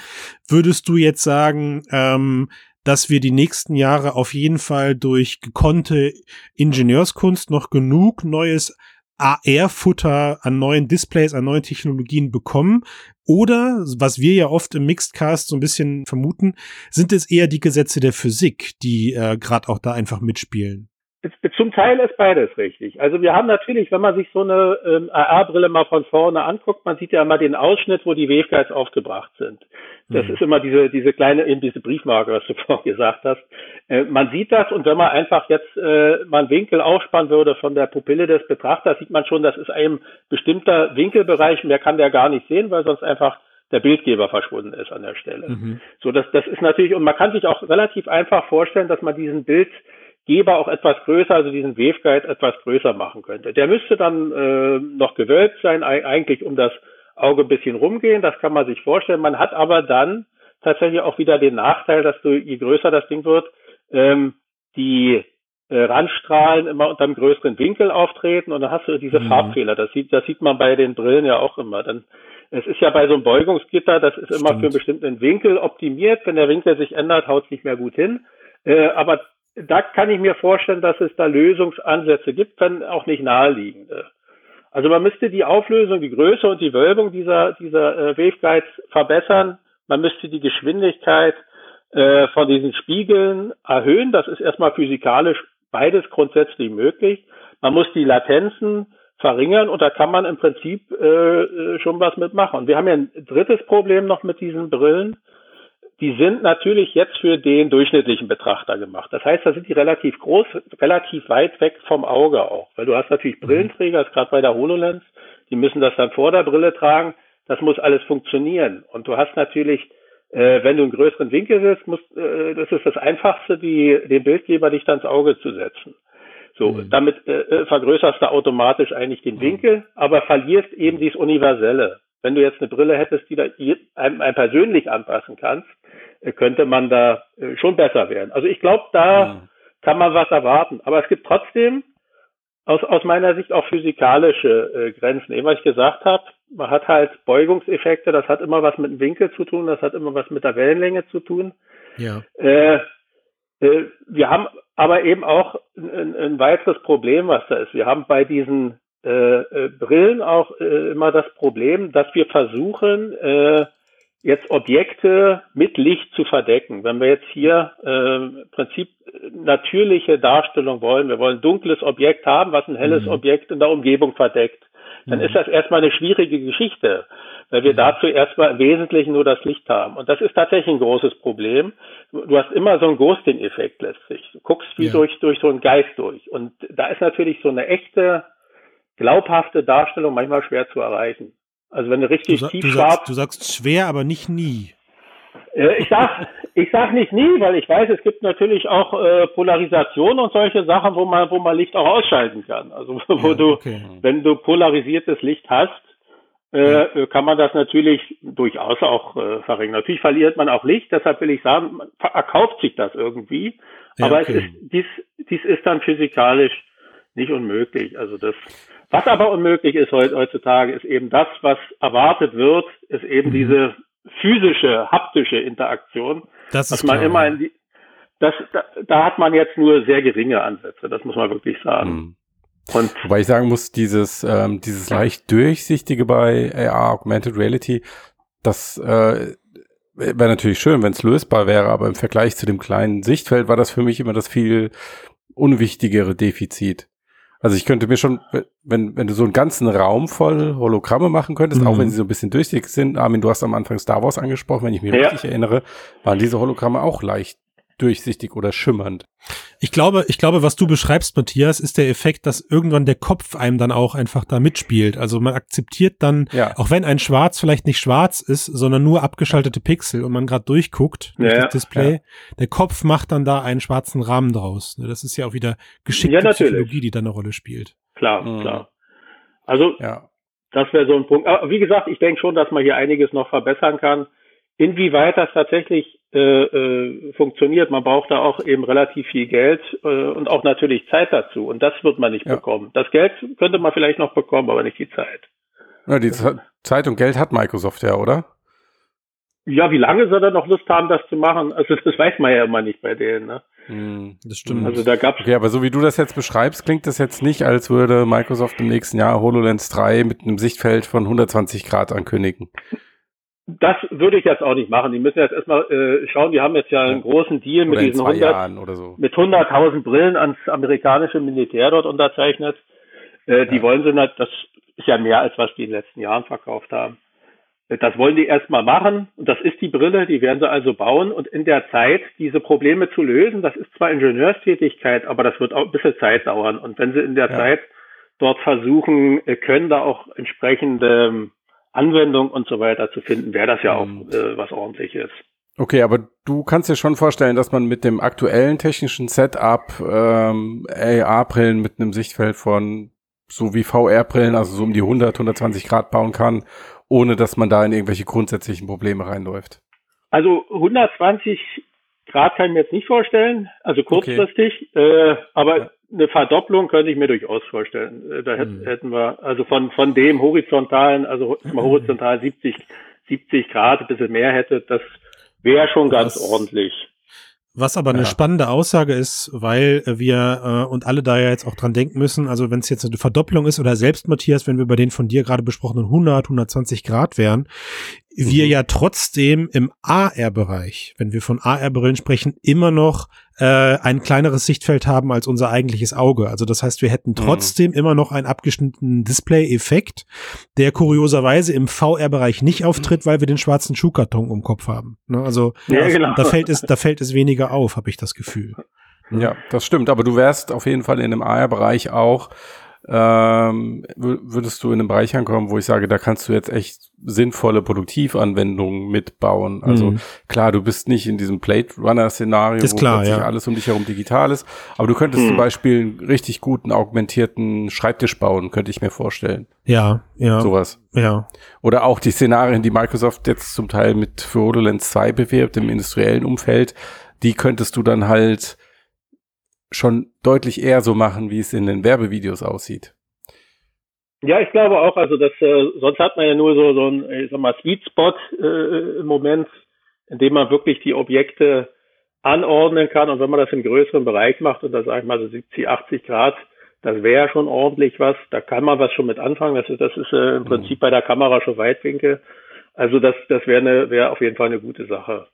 D: würdest du jetzt sagen, ähm, dass wir die nächsten Jahre auf jeden Fall durch gekonnte Ingenieurskunst noch genug neues AR-Futter an neuen Displays, an neuen Technologien bekommen? Oder, was wir ja oft im Mixedcast so ein bisschen vermuten, sind es eher die Gesetze der Physik, die äh, gerade auch da einfach mitspielen?
C: Zum Teil ist beides richtig. Also wir haben natürlich, wenn man sich so eine ähm, AR-Brille mal von vorne anguckt, man sieht ja immer den Ausschnitt, wo die Waveguides aufgebracht sind. Das mhm. ist immer diese, diese kleine, eben diese Briefmarke, was du vorhin gesagt hast. Äh, man sieht das und wenn man einfach jetzt äh, mal einen Winkel aufspannen würde von der Pupille des Betrachters, sieht man schon, das ist ein bestimmter Winkelbereich, mehr kann der gar nicht sehen, weil sonst einfach der Bildgeber verschwunden ist an der Stelle. Mhm. So, das, das ist natürlich, und man kann sich auch relativ einfach vorstellen, dass man diesen Bild Geber auch etwas größer, also diesen Waveguide etwas größer machen könnte. Der müsste dann äh, noch gewölbt sein, eigentlich um das Auge ein bisschen rumgehen, das kann man sich vorstellen. Man hat aber dann tatsächlich auch wieder den Nachteil, dass du, je größer das Ding wird, ähm, die äh, Randstrahlen immer unter einem größeren Winkel auftreten und dann hast du diese mhm. Farbfehler. Das sieht, das sieht man bei den Brillen ja auch immer. Dann, es ist ja bei so einem Beugungsgitter, das ist Stimmt. immer für einen bestimmten Winkel optimiert. Wenn der Winkel sich ändert, haut es nicht mehr gut hin. Äh, aber da kann ich mir vorstellen, dass es da Lösungsansätze gibt, wenn auch nicht naheliegende. Also man müsste die Auflösung, die Größe und die Wölbung dieser, dieser äh, Waveguides verbessern. Man müsste die Geschwindigkeit äh, von diesen Spiegeln erhöhen. Das ist erstmal physikalisch beides grundsätzlich möglich. Man muss die Latenzen verringern und da kann man im Prinzip äh, äh schon was mitmachen. Und wir haben ja ein drittes Problem noch mit diesen Brillen die sind natürlich jetzt für den durchschnittlichen Betrachter gemacht. Das heißt, da sind die relativ groß, relativ weit weg vom Auge auch. Weil du hast natürlich mhm. Brillenträger, das gerade bei der HoloLens, die müssen das dann vor der Brille tragen. Das muss alles funktionieren. Und du hast natürlich, äh, wenn du einen größeren Winkel willst, musst, äh, das ist das Einfachste, die, den Bildgeber dich dann ins Auge zu setzen. So, mhm. damit äh, äh vergrößerst du automatisch eigentlich den mhm. Winkel, aber verlierst eben dieses Universelle. Wenn du jetzt eine Brille hättest, die da einem, einem persönlich anpassen kannst, äh, könnte man da äh, schon besser werden. Also ich glaube, da ja. kann man was erwarten. Aber es gibt trotzdem aus, aus meiner Sicht auch physikalische äh, Grenzen. Eben was ich gesagt habe, man hat halt Beugungseffekte, das hat immer was mit dem Winkel zu tun, das hat immer was mit der Wellenlänge zu tun.
D: Ja.
C: Äh, äh, wir haben aber eben auch ein, ein weiteres Problem, was da ist. Wir haben bei diesen äh, äh, Brillen auch äh, immer das Problem, dass wir versuchen, äh, jetzt Objekte mit Licht zu verdecken. Wenn wir jetzt hier äh, im Prinzip natürliche Darstellung wollen, wir wollen ein dunkles Objekt haben, was ein helles mhm. Objekt in der Umgebung verdeckt, dann mhm. ist das erstmal eine schwierige Geschichte, weil wir mhm. dazu erstmal im Wesentlichen nur das Licht haben. Und das ist tatsächlich ein großes Problem. Du hast immer so einen Ghosting-Effekt letztlich. Du guckst wie ja. durch, durch so einen Geist durch. Und da ist natürlich so eine echte glaubhafte Darstellung manchmal schwer zu erreichen. Also wenn du richtig
D: du, tief du sagst, du sagst schwer, aber nicht nie.
C: Äh, ich sag, ich sag nicht nie, weil ich weiß, es gibt natürlich auch äh, Polarisation und solche Sachen, wo man, wo man Licht auch ausschalten kann. Also wo ja, du, okay. wenn du polarisiertes Licht hast, äh, kann man das natürlich durchaus auch äh, verringern. Natürlich verliert man auch Licht, deshalb will ich sagen, man erkauft sich das irgendwie. Ja, aber okay. es ist, dies, dies ist dann physikalisch nicht unmöglich. Also das, was aber unmöglich ist heutzutage, ist eben das, was erwartet wird, ist eben mhm. diese physische, haptische Interaktion.
D: Das
C: ist
D: man
C: klar, immer in die, das, da, da, hat man jetzt nur sehr geringe Ansätze, das muss man wirklich sagen. Mhm.
A: Und Wobei ich sagen muss, dieses, ähm, dieses leicht durchsichtige bei AR, Augmented Reality, das äh, wäre natürlich schön, wenn es lösbar wäre, aber im Vergleich zu dem kleinen Sichtfeld war das für mich immer das viel unwichtigere Defizit. Also ich könnte mir schon, wenn, wenn du so einen ganzen Raum voll Hologramme machen könntest, mhm. auch wenn sie so ein bisschen durchsichtig sind, Armin, du hast am Anfang Star Wars angesprochen, wenn ich mich ja. richtig erinnere, waren diese Hologramme auch leicht durchsichtig oder schimmernd.
D: Ich glaube, ich glaube, was du beschreibst, Matthias, ist der Effekt, dass irgendwann der Kopf einem dann auch einfach da mitspielt. Also man akzeptiert dann, ja. auch wenn ein Schwarz vielleicht nicht schwarz ist, sondern nur abgeschaltete Pixel und man gerade durchguckt durch ja, das Display, ja. der Kopf macht dann da einen schwarzen Rahmen draus. Ne, das ist ja auch wieder geschickte Psychologie, die da eine Rolle spielt.
C: Klar, mhm. klar. Also, das wäre so ein Punkt. Aber wie gesagt, ich denke schon, dass man hier einiges noch verbessern kann. Inwieweit das tatsächlich äh, äh, funktioniert, man braucht da auch eben relativ viel Geld äh, und auch natürlich Zeit dazu. Und das wird man nicht ja. bekommen. Das Geld könnte man vielleicht noch bekommen, aber nicht die Zeit.
A: Ja, die Zeit und Geld hat Microsoft ja, oder?
C: Ja, wie lange soll er noch Lust haben, das zu machen? Also das weiß man ja immer nicht bei denen. Ne?
A: Hm, das stimmt. Also da gab's okay, aber so wie du das jetzt beschreibst, klingt das jetzt nicht, als würde Microsoft im nächsten Jahr HoloLens 3 mit einem Sichtfeld von 120 Grad ankündigen.
C: Das würde ich jetzt auch nicht machen. Die müssen jetzt erstmal äh, schauen, die haben jetzt ja einen großen Deal mit diesen 100, so. mit 100.000 Brillen ans amerikanische Militär dort unterzeichnet. Äh, die ja. wollen sie nicht, das ist ja mehr als was die in den letzten Jahren verkauft haben. Äh, das wollen die erstmal machen und das ist die Brille, die werden sie also bauen und in der Zeit diese Probleme zu lösen, das ist zwar Ingenieurstätigkeit, aber das wird auch ein bisschen Zeit dauern und wenn sie in der ja. Zeit dort versuchen äh, können, da auch entsprechende Anwendung und so weiter zu finden, wäre das ja auch mhm. äh, was ordentliches.
A: Okay, aber du kannst dir schon vorstellen, dass man mit dem aktuellen technischen Setup ähm, AR-Brillen mit einem Sichtfeld von so wie VR-Brillen, also so um die 100, 120 Grad bauen kann, ohne dass man da in irgendwelche grundsätzlichen Probleme reinläuft.
C: Also 120 Grad kann ich mir jetzt nicht vorstellen, also kurzfristig, okay. äh, aber ja. Eine Verdopplung könnte ich mir durchaus vorstellen. Äh, da hätten, mhm. hätten wir, also von, von dem horizontalen, also mal horizontal 70, 70 Grad, ein bisschen mehr hätte, das wäre schon ganz das, ordentlich.
D: Was aber eine ja. spannende Aussage ist, weil wir äh, und alle da ja jetzt auch dran denken müssen, also wenn es jetzt eine Verdopplung ist oder selbst Matthias, wenn wir bei den von dir gerade besprochenen 100, 120 Grad wären, wir mhm. ja trotzdem im AR-Bereich, wenn wir von AR-Brillen sprechen, immer noch äh, ein kleineres Sichtfeld haben als unser eigentliches Auge. Also das heißt, wir hätten mhm. trotzdem mhm. immer noch einen abgeschnittenen Display-Effekt, der kurioserweise im VR-Bereich nicht auftritt, weil wir den schwarzen Schuhkarton um Kopf haben. Ne? Also ja, genau. da fällt es, da fällt es weniger auf, habe ich das Gefühl.
A: Ja, das stimmt. Aber du wärst auf jeden Fall in dem AR-Bereich auch ähm, würdest du in einen Bereich ankommen, wo ich sage, da kannst du jetzt echt sinnvolle Produktivanwendungen mitbauen. Also mhm. klar, du bist nicht in diesem Plate Runner Szenario,
D: wo klar, ja.
A: alles um dich herum digital ist, aber du könntest mhm. zum Beispiel einen richtig guten augmentierten Schreibtisch bauen, könnte ich mir vorstellen.
D: Ja, ja.
A: Sowas.
D: Ja.
A: Oder auch die Szenarien, die Microsoft jetzt zum Teil mit für HoloLens 2 bewirbt im industriellen Umfeld, die könntest du dann halt schon deutlich eher so machen, wie es in den Werbevideos aussieht.
C: Ja, ich glaube auch, also das, äh, sonst hat man ja nur so, so ein, ich sag mal, Sweet Spot äh, im Moment, in dem man wirklich die Objekte anordnen kann. Und wenn man das im größeren Bereich macht, und da sage ich mal so 70, 80 Grad, das wäre schon ordentlich was. Da kann man was schon mit anfangen. Das ist, das ist äh, im mhm. Prinzip bei der Kamera schon Weitwinkel. Also das, das wäre wäre auf jeden Fall eine gute Sache.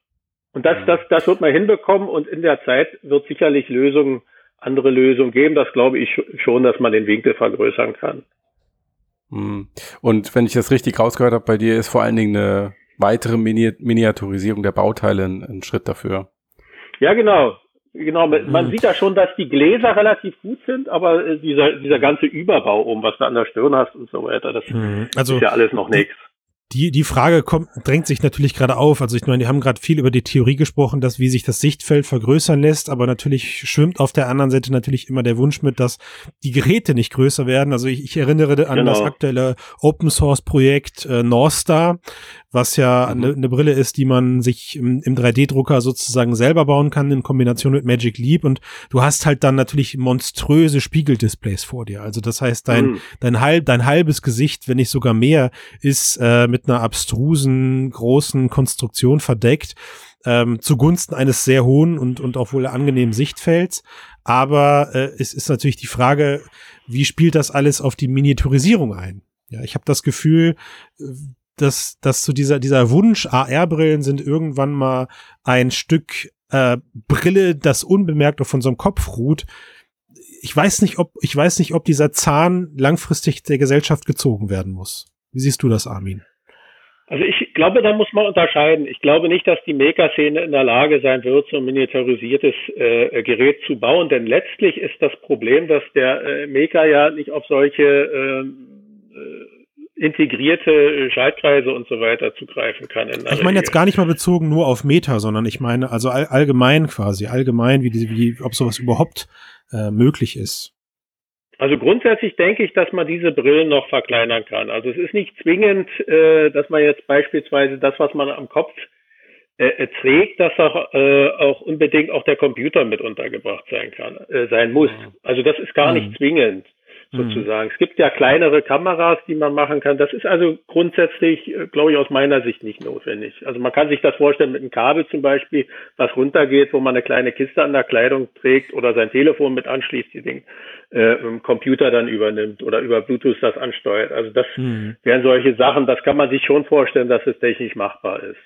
C: Und das, das, das wird man hinbekommen und in der Zeit wird sicherlich Lösungen, andere Lösungen geben. Das glaube ich schon, dass man den Winkel vergrößern kann.
A: Hm. Und wenn ich das richtig rausgehört habe, bei dir ist vor allen Dingen eine weitere Mini Miniaturisierung der Bauteile ein, ein, Schritt dafür.
C: Ja, genau. Genau, man sieht ja schon, dass die Gläser relativ gut sind, aber äh, dieser, dieser ganze Überbau um, was du an der Stirn hast und so weiter, das hm. also, ist ja alles noch nichts.
D: Die, die Frage kommt, drängt sich natürlich gerade auf. Also ich meine, die haben gerade viel über die Theorie gesprochen, dass wie sich das Sichtfeld vergrößern lässt, aber natürlich schwimmt auf der anderen Seite natürlich immer der Wunsch mit, dass die Geräte nicht größer werden. Also ich, ich erinnere an genau. das aktuelle Open Source Projekt äh, Northstar, was ja eine mhm. ne Brille ist, die man sich im, im 3D-Drucker sozusagen selber bauen kann in Kombination mit Magic Leap und du hast halt dann natürlich monströse Spiegeldisplays vor dir. Also das heißt, dein, mhm. dein, halb, dein halbes Gesicht, wenn nicht sogar mehr, ist äh, mit einer abstrusen, großen Konstruktion verdeckt, ähm, zugunsten eines sehr hohen und, und auch wohl angenehmen Sichtfelds. Aber äh, es ist natürlich die Frage, wie spielt das alles auf die Miniaturisierung ein? Ja, ich habe das Gefühl, dass, dass so dieser, dieser Wunsch, AR-Brillen sind irgendwann mal ein Stück äh, Brille, das unbemerkt auf unserem Kopf ruht. Ich weiß nicht, ob, ich weiß nicht, ob dieser Zahn langfristig der Gesellschaft gezogen werden muss. Wie siehst du das, Armin?
C: Also ich glaube, da muss man unterscheiden. Ich glaube nicht, dass die Maker-Szene in der Lage sein wird, so ein miniaturisiertes äh, Gerät zu bauen, denn letztlich ist das Problem, dass der äh, Maker ja nicht auf solche ähm, äh, integrierte Schaltkreise und so weiter zugreifen kann.
D: ich meine jetzt gar nicht mal bezogen nur auf Meta, sondern ich meine also all, allgemein quasi, allgemein, wie, die, wie ob sowas überhaupt äh, möglich ist.
C: Also grundsätzlich denke ich, dass man diese Brillen noch verkleinern kann. Also es ist nicht zwingend, äh, dass man jetzt beispielsweise das, was man am Kopf äh, äh trägt, dass auch, äh, auch unbedingt auch der Computer mit untergebracht sein kann, sein muss. Also das ist gar nicht mhm. zwingend. Mhm. sozusagen. Mhm. Es gibt ja kleinere Kameras, die man machen kann. Das ist also grundsätzlich, äh, glaube ich, aus meiner Sicht nicht notwendig. Also man kann sich das vorstellen mit einem Kabel zum Beispiel, was runtergeht, wo man eine kleine Kiste an der Kleidung trägt oder sein Telefon mit anschließt, die Ding äh, Computer dann übernimmt oder über Bluetooth das ansteuert. Also das mhm. wären solche Sachen, das kann man sich schon vorstellen, dass es technisch machbar ist.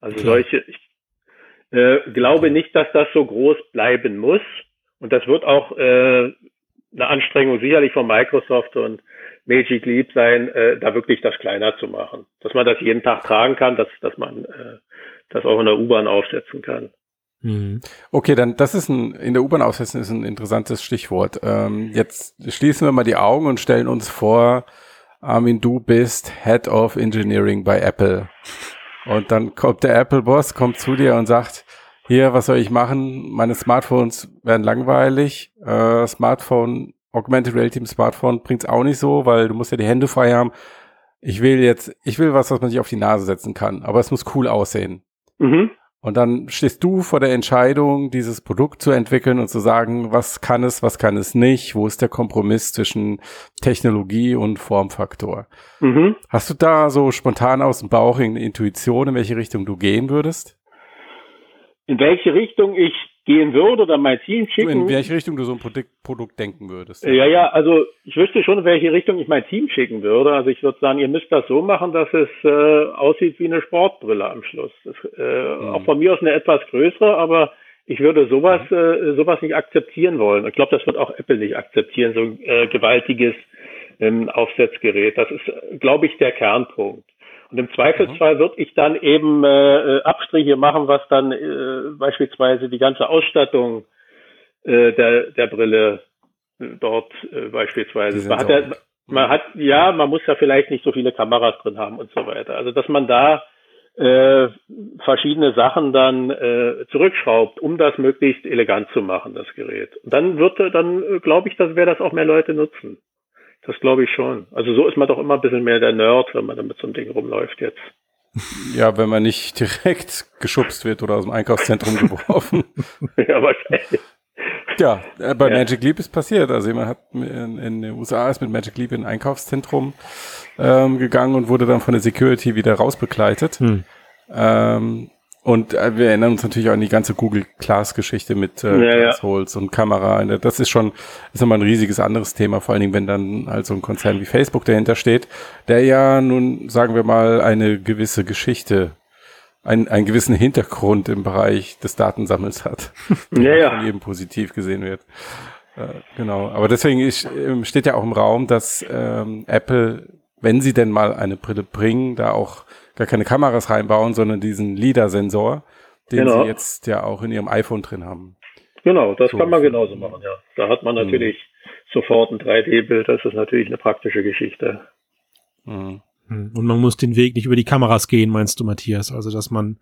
C: Also Klar. solche, ich äh, glaube nicht, dass das so groß bleiben muss. Und das wird auch äh, eine Anstrengung sicherlich von Microsoft und Magic Leap sein, äh, da wirklich das kleiner zu machen. Dass man das jeden Tag tragen kann, dass, dass man äh, das auch in der U-Bahn aufsetzen kann.
A: Mhm. Okay, dann das ist ein in der U-Bahn aufsetzen ist ein interessantes Stichwort. Ähm, jetzt schließen wir mal die Augen und stellen uns vor, Armin, du bist Head of Engineering bei Apple. Und dann kommt der Apple-Boss, kommt zu dir und sagt, hier, was soll ich machen? Meine Smartphones werden langweilig. Äh, Smartphone, Augmented Reality im Smartphone bringt's auch nicht so, weil du musst ja die Hände frei haben. Ich will jetzt, ich will was, was man sich auf die Nase setzen kann, aber es muss cool aussehen. Mhm. Und dann stehst du vor der Entscheidung, dieses Produkt zu entwickeln und zu sagen, was kann es, was kann es nicht, wo ist der Kompromiss zwischen Technologie und Formfaktor. Mhm. Hast du da so spontan aus dem Bauch eine Intuition, in welche Richtung du gehen würdest?
C: In welche Richtung ich gehen würde oder mein Team schicken.
A: In welche Richtung du so ein Produkt, Produkt denken würdest.
C: Ja, ja, also ich wüsste schon, in welche Richtung ich mein Team schicken würde. Also ich würde sagen, ihr müsst das so machen, dass es äh, aussieht wie eine Sportbrille am Schluss. Das, äh, mhm. Auch von mir aus eine etwas größere, aber ich würde sowas, mhm. äh, sowas nicht akzeptieren wollen. Ich glaube, das wird auch Apple nicht akzeptieren, so ein äh, gewaltiges ähm, Aufsetzgerät. Das ist, glaube ich, der Kernpunkt. Und im Zweifelsfall mhm. würde ich dann eben äh, äh, Abstriche machen, was dann äh, beispielsweise die ganze Ausstattung äh, der, der Brille äh, dort äh, beispielsweise. Man hat, ja, man hat, ja, man muss ja vielleicht nicht so viele Kameras drin haben und so weiter. Also dass man da äh, verschiedene Sachen dann äh, zurückschraubt, um das möglichst elegant zu machen, das Gerät. Und dann wird, dann äh, glaube ich, dass wir das auch mehr Leute nutzen. Das glaube ich schon. Also so ist man doch immer ein bisschen mehr der Nerd, wenn man da mit so einem Ding rumläuft jetzt.
A: Ja, wenn man nicht direkt geschubst wird oder aus dem Einkaufszentrum geworfen.
C: ja, wahrscheinlich.
A: Ja, äh, bei ja. Magic Leap ist passiert. Also jemand hat in, in, den USA ist mit Magic Leap in ein Einkaufszentrum ähm, gegangen und wurde dann von der Security wieder rausbegleitet. Hm. Ähm, und äh, wir erinnern uns natürlich auch an die ganze Google Class Geschichte mit äh, ja, Glassholes ja. und Kamera. Das ist schon, ist nochmal ein riesiges anderes Thema, vor allen Dingen, wenn dann halt so ein Konzern wie Facebook dahinter steht, der ja nun, sagen wir mal, eine gewisse Geschichte, ein, einen gewissen Hintergrund im Bereich des Datensammels hat.
C: Ja, ja.
A: Von jedem positiv gesehen wird. Äh, genau. Aber deswegen ist, ähm, steht ja auch im Raum, dass ähm, Apple, wenn sie denn mal eine Brille bringen, da auch gar keine Kameras reinbauen, sondern diesen LIDAR-Sensor, den genau. sie jetzt ja auch in ihrem iPhone drin haben.
C: Genau, das so. kann man genauso machen, ja. Da hat man mhm. natürlich mhm. sofort ein 3D-Bild, das ist natürlich eine praktische Geschichte.
D: Mhm. mhm. Und man muss den Weg nicht über die Kameras gehen, meinst du, Matthias? Also, dass man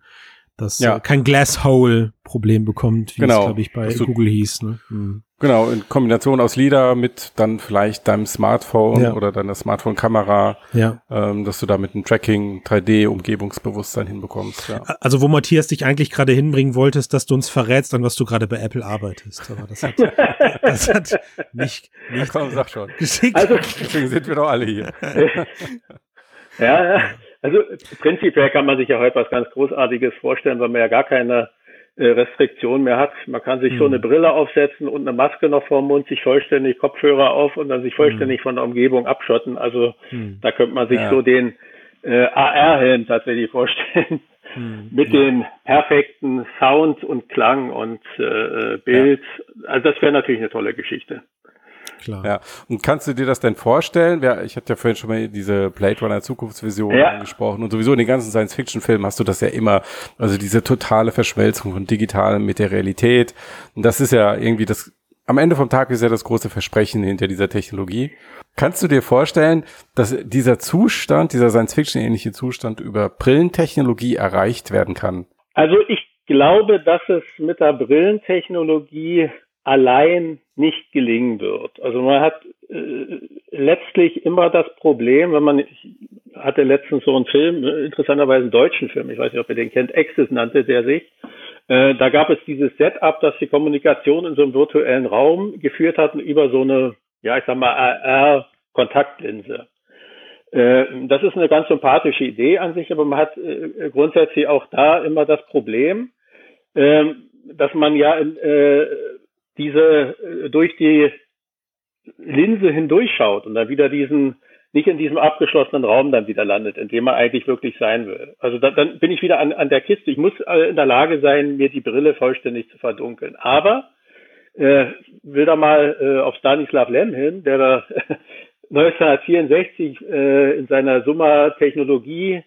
D: das ja. äh, kein Glasshole-Problem bekommt, wie genau. es, glaube ich, bei Google hieß. Ne? Mhm.
A: Genau, in Kombination aus LIDAR mit dann vielleicht deinem Smartphone ja. oder deiner Smartphone-Kamera, ja. ähm, dass du da mit einem Tracking 3D-Umgebungsbewusstsein hinbekommst. Ja.
D: Also wo Matthias dich eigentlich gerade hinbringen wolltest, dass du uns verrätst, an was du gerade bei Apple arbeitest. Aber das hat, das hat nicht, nicht
A: ja, komm, sag schon. geschickt. Also, Deswegen sind wir doch alle hier.
C: ja, ja. Also prinzipiell kann man sich ja heute was ganz Großartiges vorstellen, weil man ja gar keine äh, Restriktion mehr hat. Man kann sich mhm. so eine Brille aufsetzen und eine Maske noch vor dem Mund, sich vollständig Kopfhörer auf und dann sich vollständig mhm. von der Umgebung abschotten. Also mhm. da könnte man sich ja. so den äh, AR-Helm tatsächlich vorstellen. Mhm. Mit ja. dem perfekten Sound und Klang und äh, äh Bild. Ja. Also das wäre natürlich eine tolle Geschichte.
A: Klar. Ja. Und kannst du dir das denn vorstellen? Ich hatte ja vorhin schon mal diese Blade Runner Zukunftsvision ja. angesprochen und sowieso in den ganzen Science-Fiction-Filmen hast du das ja immer. Also diese totale Verschmelzung von Digitalem mit der Realität. Und das ist ja irgendwie das, am Ende vom Tag ist ja das große Versprechen hinter dieser Technologie. Kannst du dir vorstellen, dass dieser Zustand, dieser Science-Fiction-ähnliche Zustand über Brillentechnologie erreicht werden kann?
C: Also ich glaube, dass es mit der Brillentechnologie allein nicht gelingen wird. Also man hat äh, letztlich immer das Problem, wenn man, ich hatte letztens so einen Film, äh, interessanterweise einen deutschen Film, ich weiß nicht, ob ihr den kennt, Access nannte der sich. Äh, da gab es dieses Setup, dass die Kommunikation in so einem virtuellen Raum geführt hatten über so eine, ja, ich sag mal, AR-Kontaktlinse. Äh, das ist eine ganz sympathische Idee an sich, aber man hat äh, grundsätzlich auch da immer das Problem, ähm, dass man ja in, diese äh, durch die Linse hindurchschaut und dann wieder diesen nicht in diesem abgeschlossenen Raum dann wieder landet, in dem man eigentlich wirklich sein will. Also da, dann bin ich wieder an, an der Kiste. Ich muss äh, in der Lage sein, mir die Brille vollständig zu verdunkeln. Aber äh, will da mal äh, auf Stanislav Lem hin, der da 1964 äh, in seiner Summa-Technologie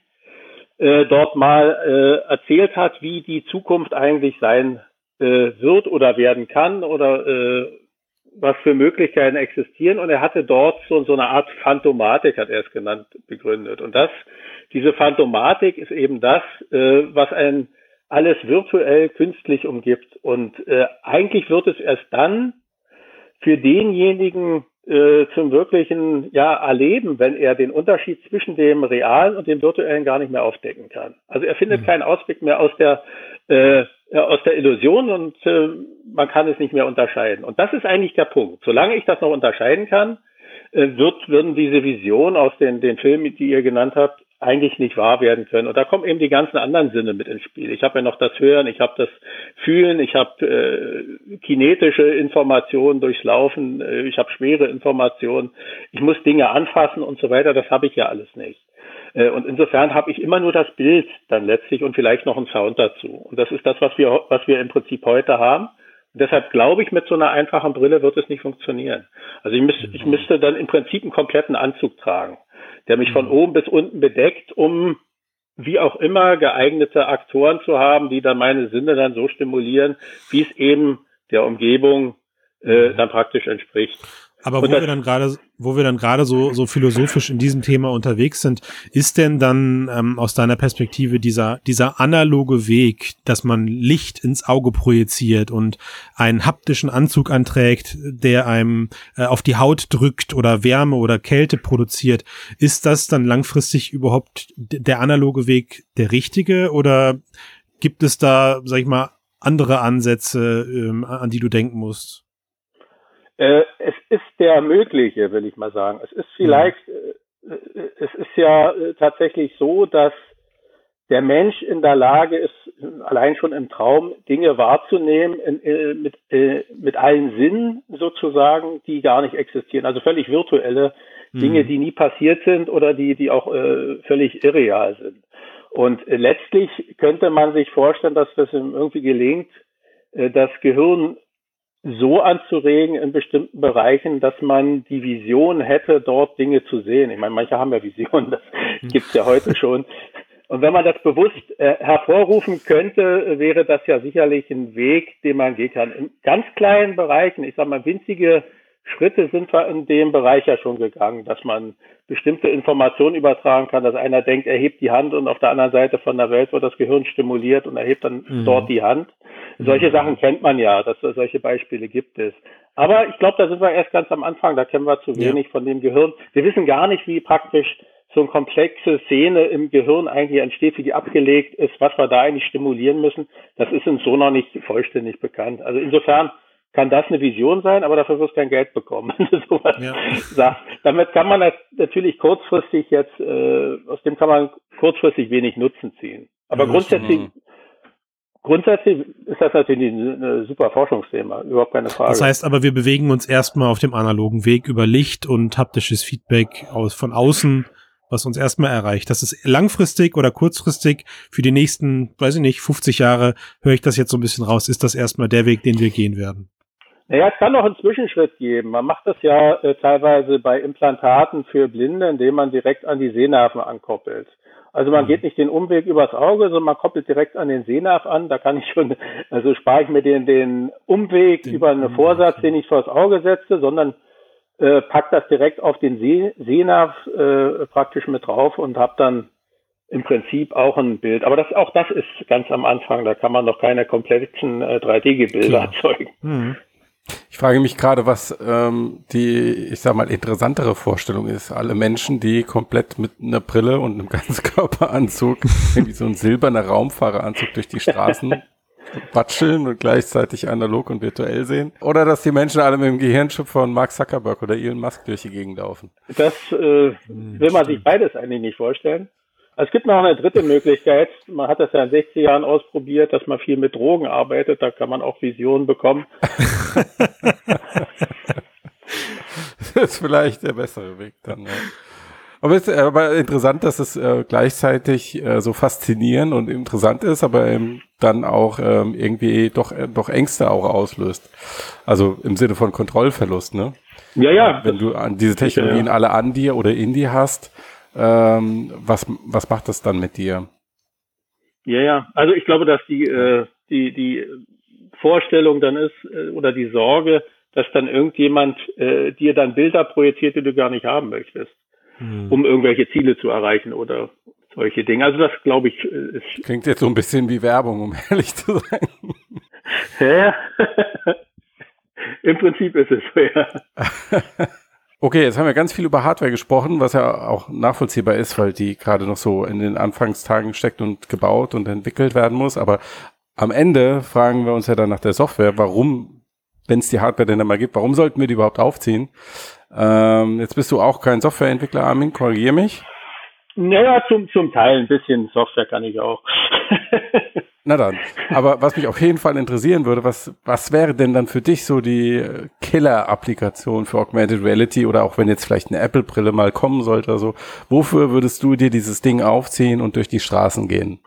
C: äh, dort mal äh, erzählt hat, wie die Zukunft eigentlich sein äh, wird oder werden kann oder äh, was für Möglichkeiten existieren. Und er hatte dort so, so eine Art Phantomatik, hat er es genannt, begründet. Und das, diese Phantomatik ist eben das, äh, was ein alles virtuell künstlich umgibt. Und äh, eigentlich wird es erst dann für denjenigen äh, zum wirklichen ja, Erleben, wenn er den Unterschied zwischen dem realen und dem virtuellen gar nicht mehr aufdecken kann. Also er findet mhm. keinen Ausweg mehr aus der äh, aus der Illusion und äh, man kann es nicht mehr unterscheiden. Und das ist eigentlich der Punkt. Solange ich das noch unterscheiden kann, äh, wird, würden diese Visionen aus den, den Filmen, die ihr genannt habt, eigentlich nicht wahr werden können. Und da kommen eben die ganzen anderen Sinne mit ins Spiel. Ich habe ja noch das Hören, ich habe das Fühlen, ich habe äh, kinetische Informationen durchs Laufen, äh, ich habe schwere Informationen, ich muss Dinge anfassen und so weiter. Das habe ich ja alles nicht. Äh, und insofern habe ich immer nur das Bild dann letztlich und vielleicht noch einen Sound dazu. Und das ist das, was wir, was wir im Prinzip heute haben. Und deshalb glaube ich, mit so einer einfachen Brille wird es nicht funktionieren. Also ich, müsste, ich müsste dann im Prinzip einen kompletten Anzug tragen der mich von mhm. oben bis unten bedeckt, um wie auch immer geeignete Aktoren zu haben, die dann meine Sinne dann so stimulieren, wie es eben der Umgebung äh, mhm. dann praktisch entspricht.
D: Aber wo wir dann gerade, wo wir dann gerade so, so philosophisch in diesem Thema unterwegs sind, ist denn dann ähm, aus deiner Perspektive dieser, dieser analoge Weg, dass man Licht ins Auge projiziert und einen haptischen Anzug anträgt, der einem äh, auf die Haut drückt oder Wärme oder Kälte produziert, ist das dann langfristig überhaupt der analoge Weg der richtige oder gibt es da, sag ich mal, andere Ansätze, ähm, an die du denken musst?
C: Äh, es ist der mögliche, will ich mal sagen. Es ist vielleicht, mhm. äh, es ist ja äh, tatsächlich so, dass der Mensch in der Lage ist, allein schon im Traum Dinge wahrzunehmen in, äh, mit, äh, mit allen Sinnen sozusagen, die gar nicht existieren. Also völlig virtuelle mhm. Dinge, die nie passiert sind oder die, die auch äh, völlig irreal sind. Und äh, letztlich könnte man sich vorstellen, dass das irgendwie gelingt, äh, das Gehirn so anzuregen in bestimmten Bereichen, dass man die Vision hätte, dort Dinge zu sehen. Ich meine, manche haben ja Visionen, das gibt's ja heute schon. Und wenn man das bewusst äh, hervorrufen könnte, wäre das ja sicherlich ein Weg, den man gehen kann. In ganz kleinen Bereichen, ich sage mal winzige Schritte sind wir in dem Bereich ja schon gegangen, dass man bestimmte Informationen übertragen kann, dass einer denkt, er hebt die Hand und auf der anderen Seite von der Welt wird das Gehirn stimuliert und er hebt dann mhm. dort die Hand. Solche mhm. Sachen kennt man ja, dass es solche Beispiele gibt es. Aber ich glaube, da sind wir erst ganz am Anfang, da kennen wir zu wenig ja. von dem Gehirn. Wir wissen gar nicht, wie praktisch so eine komplexe Szene im Gehirn eigentlich entsteht, wie die abgelegt ist, was wir da eigentlich stimulieren müssen. Das ist uns so noch nicht vollständig bekannt. Also insofern kann das eine Vision sein, aber dafür wirst du kein Geld bekommen. sowas ja. Damit kann man natürlich kurzfristig jetzt, äh, aus dem kann man kurzfristig wenig Nutzen ziehen. Aber ja, grundsätzlich, grundsätzlich ist das natürlich ein, ein super Forschungsthema, überhaupt keine Frage.
D: Das heißt aber, wir bewegen uns erstmal auf dem analogen Weg über Licht und haptisches Feedback aus, von außen, was uns erstmal erreicht. Das ist langfristig oder kurzfristig für die nächsten, weiß ich nicht, 50 Jahre, höre ich das jetzt so ein bisschen raus, ist das erstmal der Weg, den wir gehen werden.
C: Naja, es kann noch einen Zwischenschritt geben. Man macht das ja äh, teilweise bei Implantaten für Blinde, indem man direkt an die Sehnerven ankoppelt. Also man mhm. geht nicht den Umweg übers Auge, sondern man koppelt direkt an den Sehnerv an. Da kann ich schon, also spare ich mir den, den Umweg den über einen Vorsatz, den ich vors Auge setze, sondern äh, pack das direkt auf den See, Sehnerv äh, praktisch mit drauf und habe dann im Prinzip auch ein Bild. Aber das, auch das ist ganz am Anfang. Da kann man noch keine kompletten äh, 3D-Bilder erzeugen. Mhm.
A: Ich frage mich gerade, was ähm, die, ich sag mal, interessantere Vorstellung ist. Alle Menschen, die komplett mit einer Brille und einem Ganzkörperanzug, wie so ein silberner Raumfahreranzug durch die Straßen watscheln und gleichzeitig analog und virtuell sehen. Oder dass die Menschen alle mit dem Gehirnchip von Mark Zuckerberg oder Elon Musk durch die Gegend laufen.
C: Das äh, will man sich beides eigentlich nicht vorstellen. Es gibt noch eine dritte Möglichkeit. Man hat das ja in 60 Jahren ausprobiert, dass man viel mit Drogen arbeitet. Da kann man auch Visionen bekommen.
A: das ist vielleicht der bessere Weg dann. Ja. Aber es ist aber interessant, dass es äh, gleichzeitig äh, so faszinierend und interessant ist, aber ähm, dann auch ähm, irgendwie doch, äh, doch Ängste auch auslöst. Also im Sinne von Kontrollverlust, ne?
C: Ja, ja.
A: Wenn du an diese Technologien ja, ja. alle an dir oder in dir hast, ähm, was, was macht das dann mit dir?
C: Ja, ja. Also ich glaube, dass die, äh, die, die Vorstellung dann ist äh, oder die Sorge, dass dann irgendjemand äh, dir dann Bilder projiziert, die du gar nicht haben möchtest, hm. um irgendwelche Ziele zu erreichen oder solche Dinge. Also das glaube ich
A: äh, ist. Klingt jetzt so ein bisschen wie Werbung, um ehrlich zu sein.
C: Ja. Im Prinzip ist es so, ja.
A: Okay, jetzt haben wir ganz viel über Hardware gesprochen, was ja auch nachvollziehbar ist, weil die gerade noch so in den Anfangstagen steckt und gebaut und entwickelt werden muss. Aber am Ende fragen wir uns ja dann nach der Software, warum, wenn es die Hardware denn einmal gibt, warum sollten wir die überhaupt aufziehen? Ähm, jetzt bist du auch kein Softwareentwickler, Armin, korrigier mich.
C: Naja, zum, zum Teil ein bisschen Software kann ich auch.
A: Na dann. Aber was mich auf jeden Fall interessieren würde, was, was wäre denn dann für dich so die Killer-Applikation für Augmented Reality oder auch wenn jetzt vielleicht eine Apple-Brille mal kommen sollte oder so, wofür würdest du dir dieses Ding aufziehen und durch die Straßen gehen?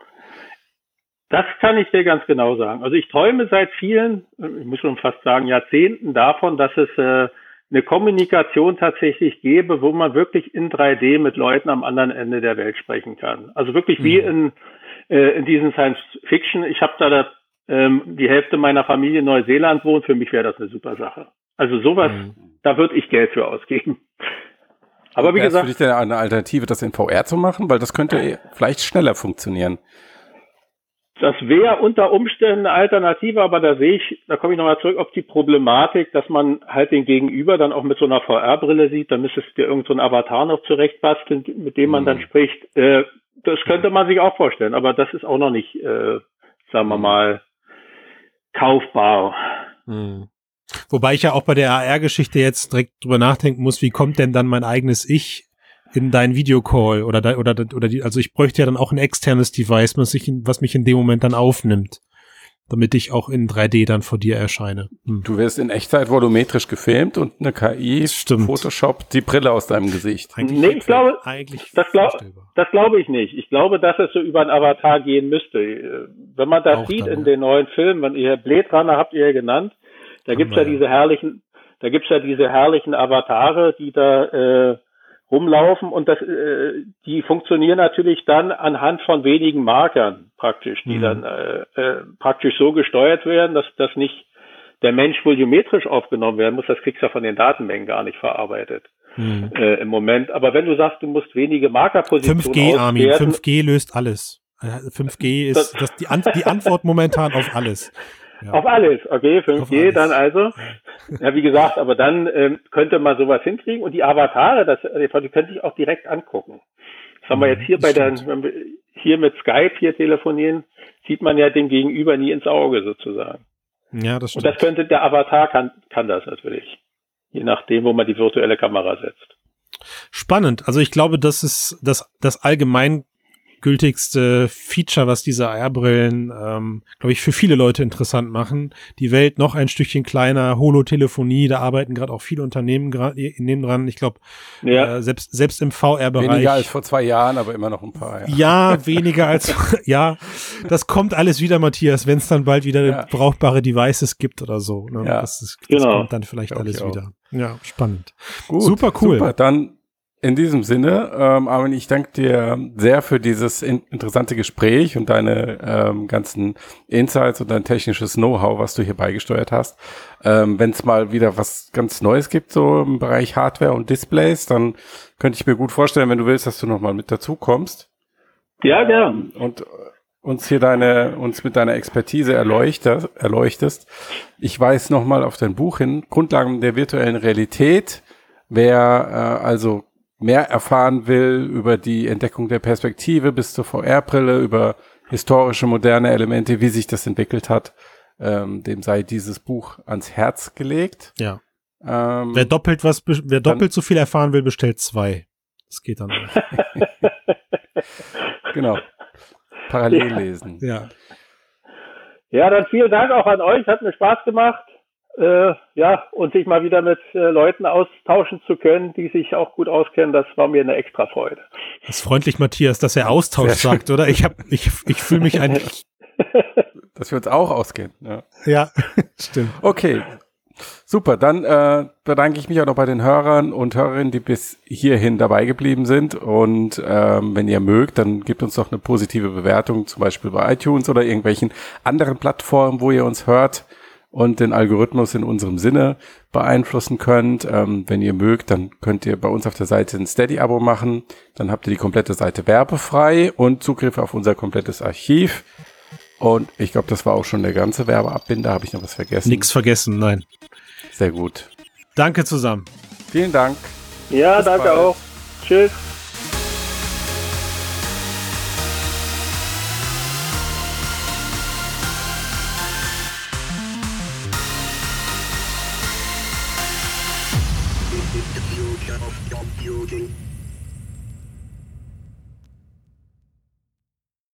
C: Das kann ich dir ganz genau sagen. Also ich träume seit vielen, ich muss schon fast sagen Jahrzehnten davon, dass es äh, eine Kommunikation tatsächlich gäbe, wo man wirklich in 3D mit Leuten am anderen Ende der Welt sprechen kann. Also wirklich mhm. wie in äh, in diesen Science Fiction. Ich habe da, ähm, die Hälfte meiner Familie in Neuseeland wohnt. Für mich wäre das eine super Sache. Also sowas, mhm. da würde ich Geld für ausgeben.
A: Aber wie gesagt. Für dich denn eine Alternative, das in VR zu machen? Weil das könnte vielleicht schneller funktionieren.
C: Das wäre unter Umständen eine Alternative, aber da sehe ich, da komme ich nochmal zurück auf die Problematik, dass man halt den Gegenüber dann auch mit so einer VR-Brille sieht. Dann müsstest du dir irgendein so Avatar noch zurechtbasteln, mit dem man mhm. dann spricht. Äh, das könnte man sich auch vorstellen, aber das ist auch noch nicht, äh, sagen wir mal, kaufbar.
D: Hm. Wobei ich ja auch bei der AR-Geschichte jetzt direkt drüber nachdenken muss, wie kommt denn dann mein eigenes Ich in deinen Videocall oder da, oder oder die, also ich bräuchte ja dann auch ein externes Device, was, ich, was mich in dem Moment dann aufnimmt damit ich auch in 3D dann vor dir erscheine.
A: Hm. Du wirst in Echtzeit volumetrisch gefilmt und eine KI
D: Stimmt.
A: Photoshop die Brille aus deinem Gesicht.
C: Eigentlich nee, ich glaube, eigentlich das, glaub, das glaube ich nicht. Ich glaube, dass es so über ein Avatar gehen müsste. Wenn man das auch sieht dann, in ja. den neuen Filmen, wenn ihr Blade Runner habt ihr ja genannt, da gibt's ja, ja diese herrlichen, da gibt's ja diese herrlichen Avatare, die da äh, rumlaufen und das, äh, die funktionieren natürlich dann anhand von wenigen Markern praktisch, die mhm. dann äh, äh, praktisch so gesteuert werden, dass das nicht der Mensch volumetrisch aufgenommen werden muss, das kriegst du ja von den Datenmengen gar nicht verarbeitet mhm. äh, im Moment. Aber wenn du sagst, du musst wenige Markerpositionen
D: 5G, Armin, 5G löst alles. 5G äh, ist das, das die, An die Antwort momentan auf alles.
C: Ja. Auf alles, okay, 5G alles. dann also. Ja, wie gesagt, aber dann ähm, könnte man sowas hinkriegen und die Avatare, das, die könnte ich auch direkt angucken. Das haben wir jetzt hier bei der, wenn wir hier mit Skype hier telefonieren, sieht man ja dem Gegenüber nie ins Auge sozusagen.
D: Ja, das stimmt.
C: Und das könnte, der Avatar kann, kann das natürlich. Je nachdem, wo man die virtuelle Kamera setzt.
D: Spannend. Also ich glaube, das ist das, das allgemein gültigste Feature, was diese AR-Brillen, ähm, glaube ich, für viele Leute interessant machen. Die Welt noch ein Stückchen kleiner, Holotelefonie, da arbeiten gerade auch viele Unternehmen gerade neben dran. Ich glaube, ja. äh, selbst, selbst im VR-Bereich.
A: Weniger als vor zwei Jahren, aber immer noch ein paar.
D: Ja, ja weniger als, ja, das kommt alles wieder, Matthias, wenn es dann bald wieder ja. brauchbare Devices gibt oder so. Ne? Ja. Das, ist, das genau. kommt dann vielleicht alles wieder. Ja, spannend.
A: Gut, super cool. Super, dann in diesem Sinne, ähm, Armin, ich danke dir sehr für dieses in interessante Gespräch und deine ähm, ganzen Insights und dein technisches Know-how, was du hier beigesteuert hast. Ähm, Wenn es mal wieder was ganz Neues gibt, so im Bereich Hardware und Displays, dann könnte ich mir gut vorstellen, wenn du willst, dass du nochmal mit dazu kommst.
C: Ja, gern.
A: Und uns hier deine, uns mit deiner Expertise erleuchtest. erleuchtest. Ich weise nochmal auf dein Buch hin, Grundlagen der virtuellen Realität. Wer äh, also mehr erfahren will über die Entdeckung der Perspektive bis zur VR-Brille, über historische, moderne Elemente, wie sich das entwickelt hat, ähm, dem sei dieses Buch ans Herz gelegt.
D: Ja. Ähm, wer doppelt was, wer doppelt so viel erfahren will, bestellt zwei. Das geht dann.
A: genau. Parallel lesen.
D: Ja.
C: Ja, dann vielen Dank auch an euch. Hat mir Spaß gemacht äh, ja, und sich mal wieder mit äh, Leuten austauschen zu können, die sich auch gut auskennen, das war mir eine extra Freude.
D: Das ist freundlich, Matthias, dass er Austausch sagt, oder? Ich hab, ich, ich fühle mich ein.
A: dass wir uns auch auskennen. Ja,
D: ja stimmt.
A: Okay. Super, dann äh, bedanke ich mich auch noch bei den Hörern und Hörerinnen, die bis hierhin dabei geblieben sind. Und ähm, wenn ihr mögt, dann gebt uns doch eine positive Bewertung, zum Beispiel bei iTunes oder irgendwelchen anderen Plattformen, wo ihr uns hört und den Algorithmus in unserem Sinne beeinflussen könnt. Ähm, wenn ihr mögt, dann könnt ihr bei uns auf der Seite ein Steady-Abo machen. Dann habt ihr die komplette Seite werbefrei und Zugriff auf unser komplettes Archiv. Und ich glaube, das war auch schon der ganze Werbeabbinder. Habe ich noch was vergessen?
D: Nix vergessen, nein.
A: Sehr gut.
D: Danke zusammen.
A: Vielen Dank.
C: Ja,
B: Bis
C: danke
B: bald.
C: auch. Tschüss.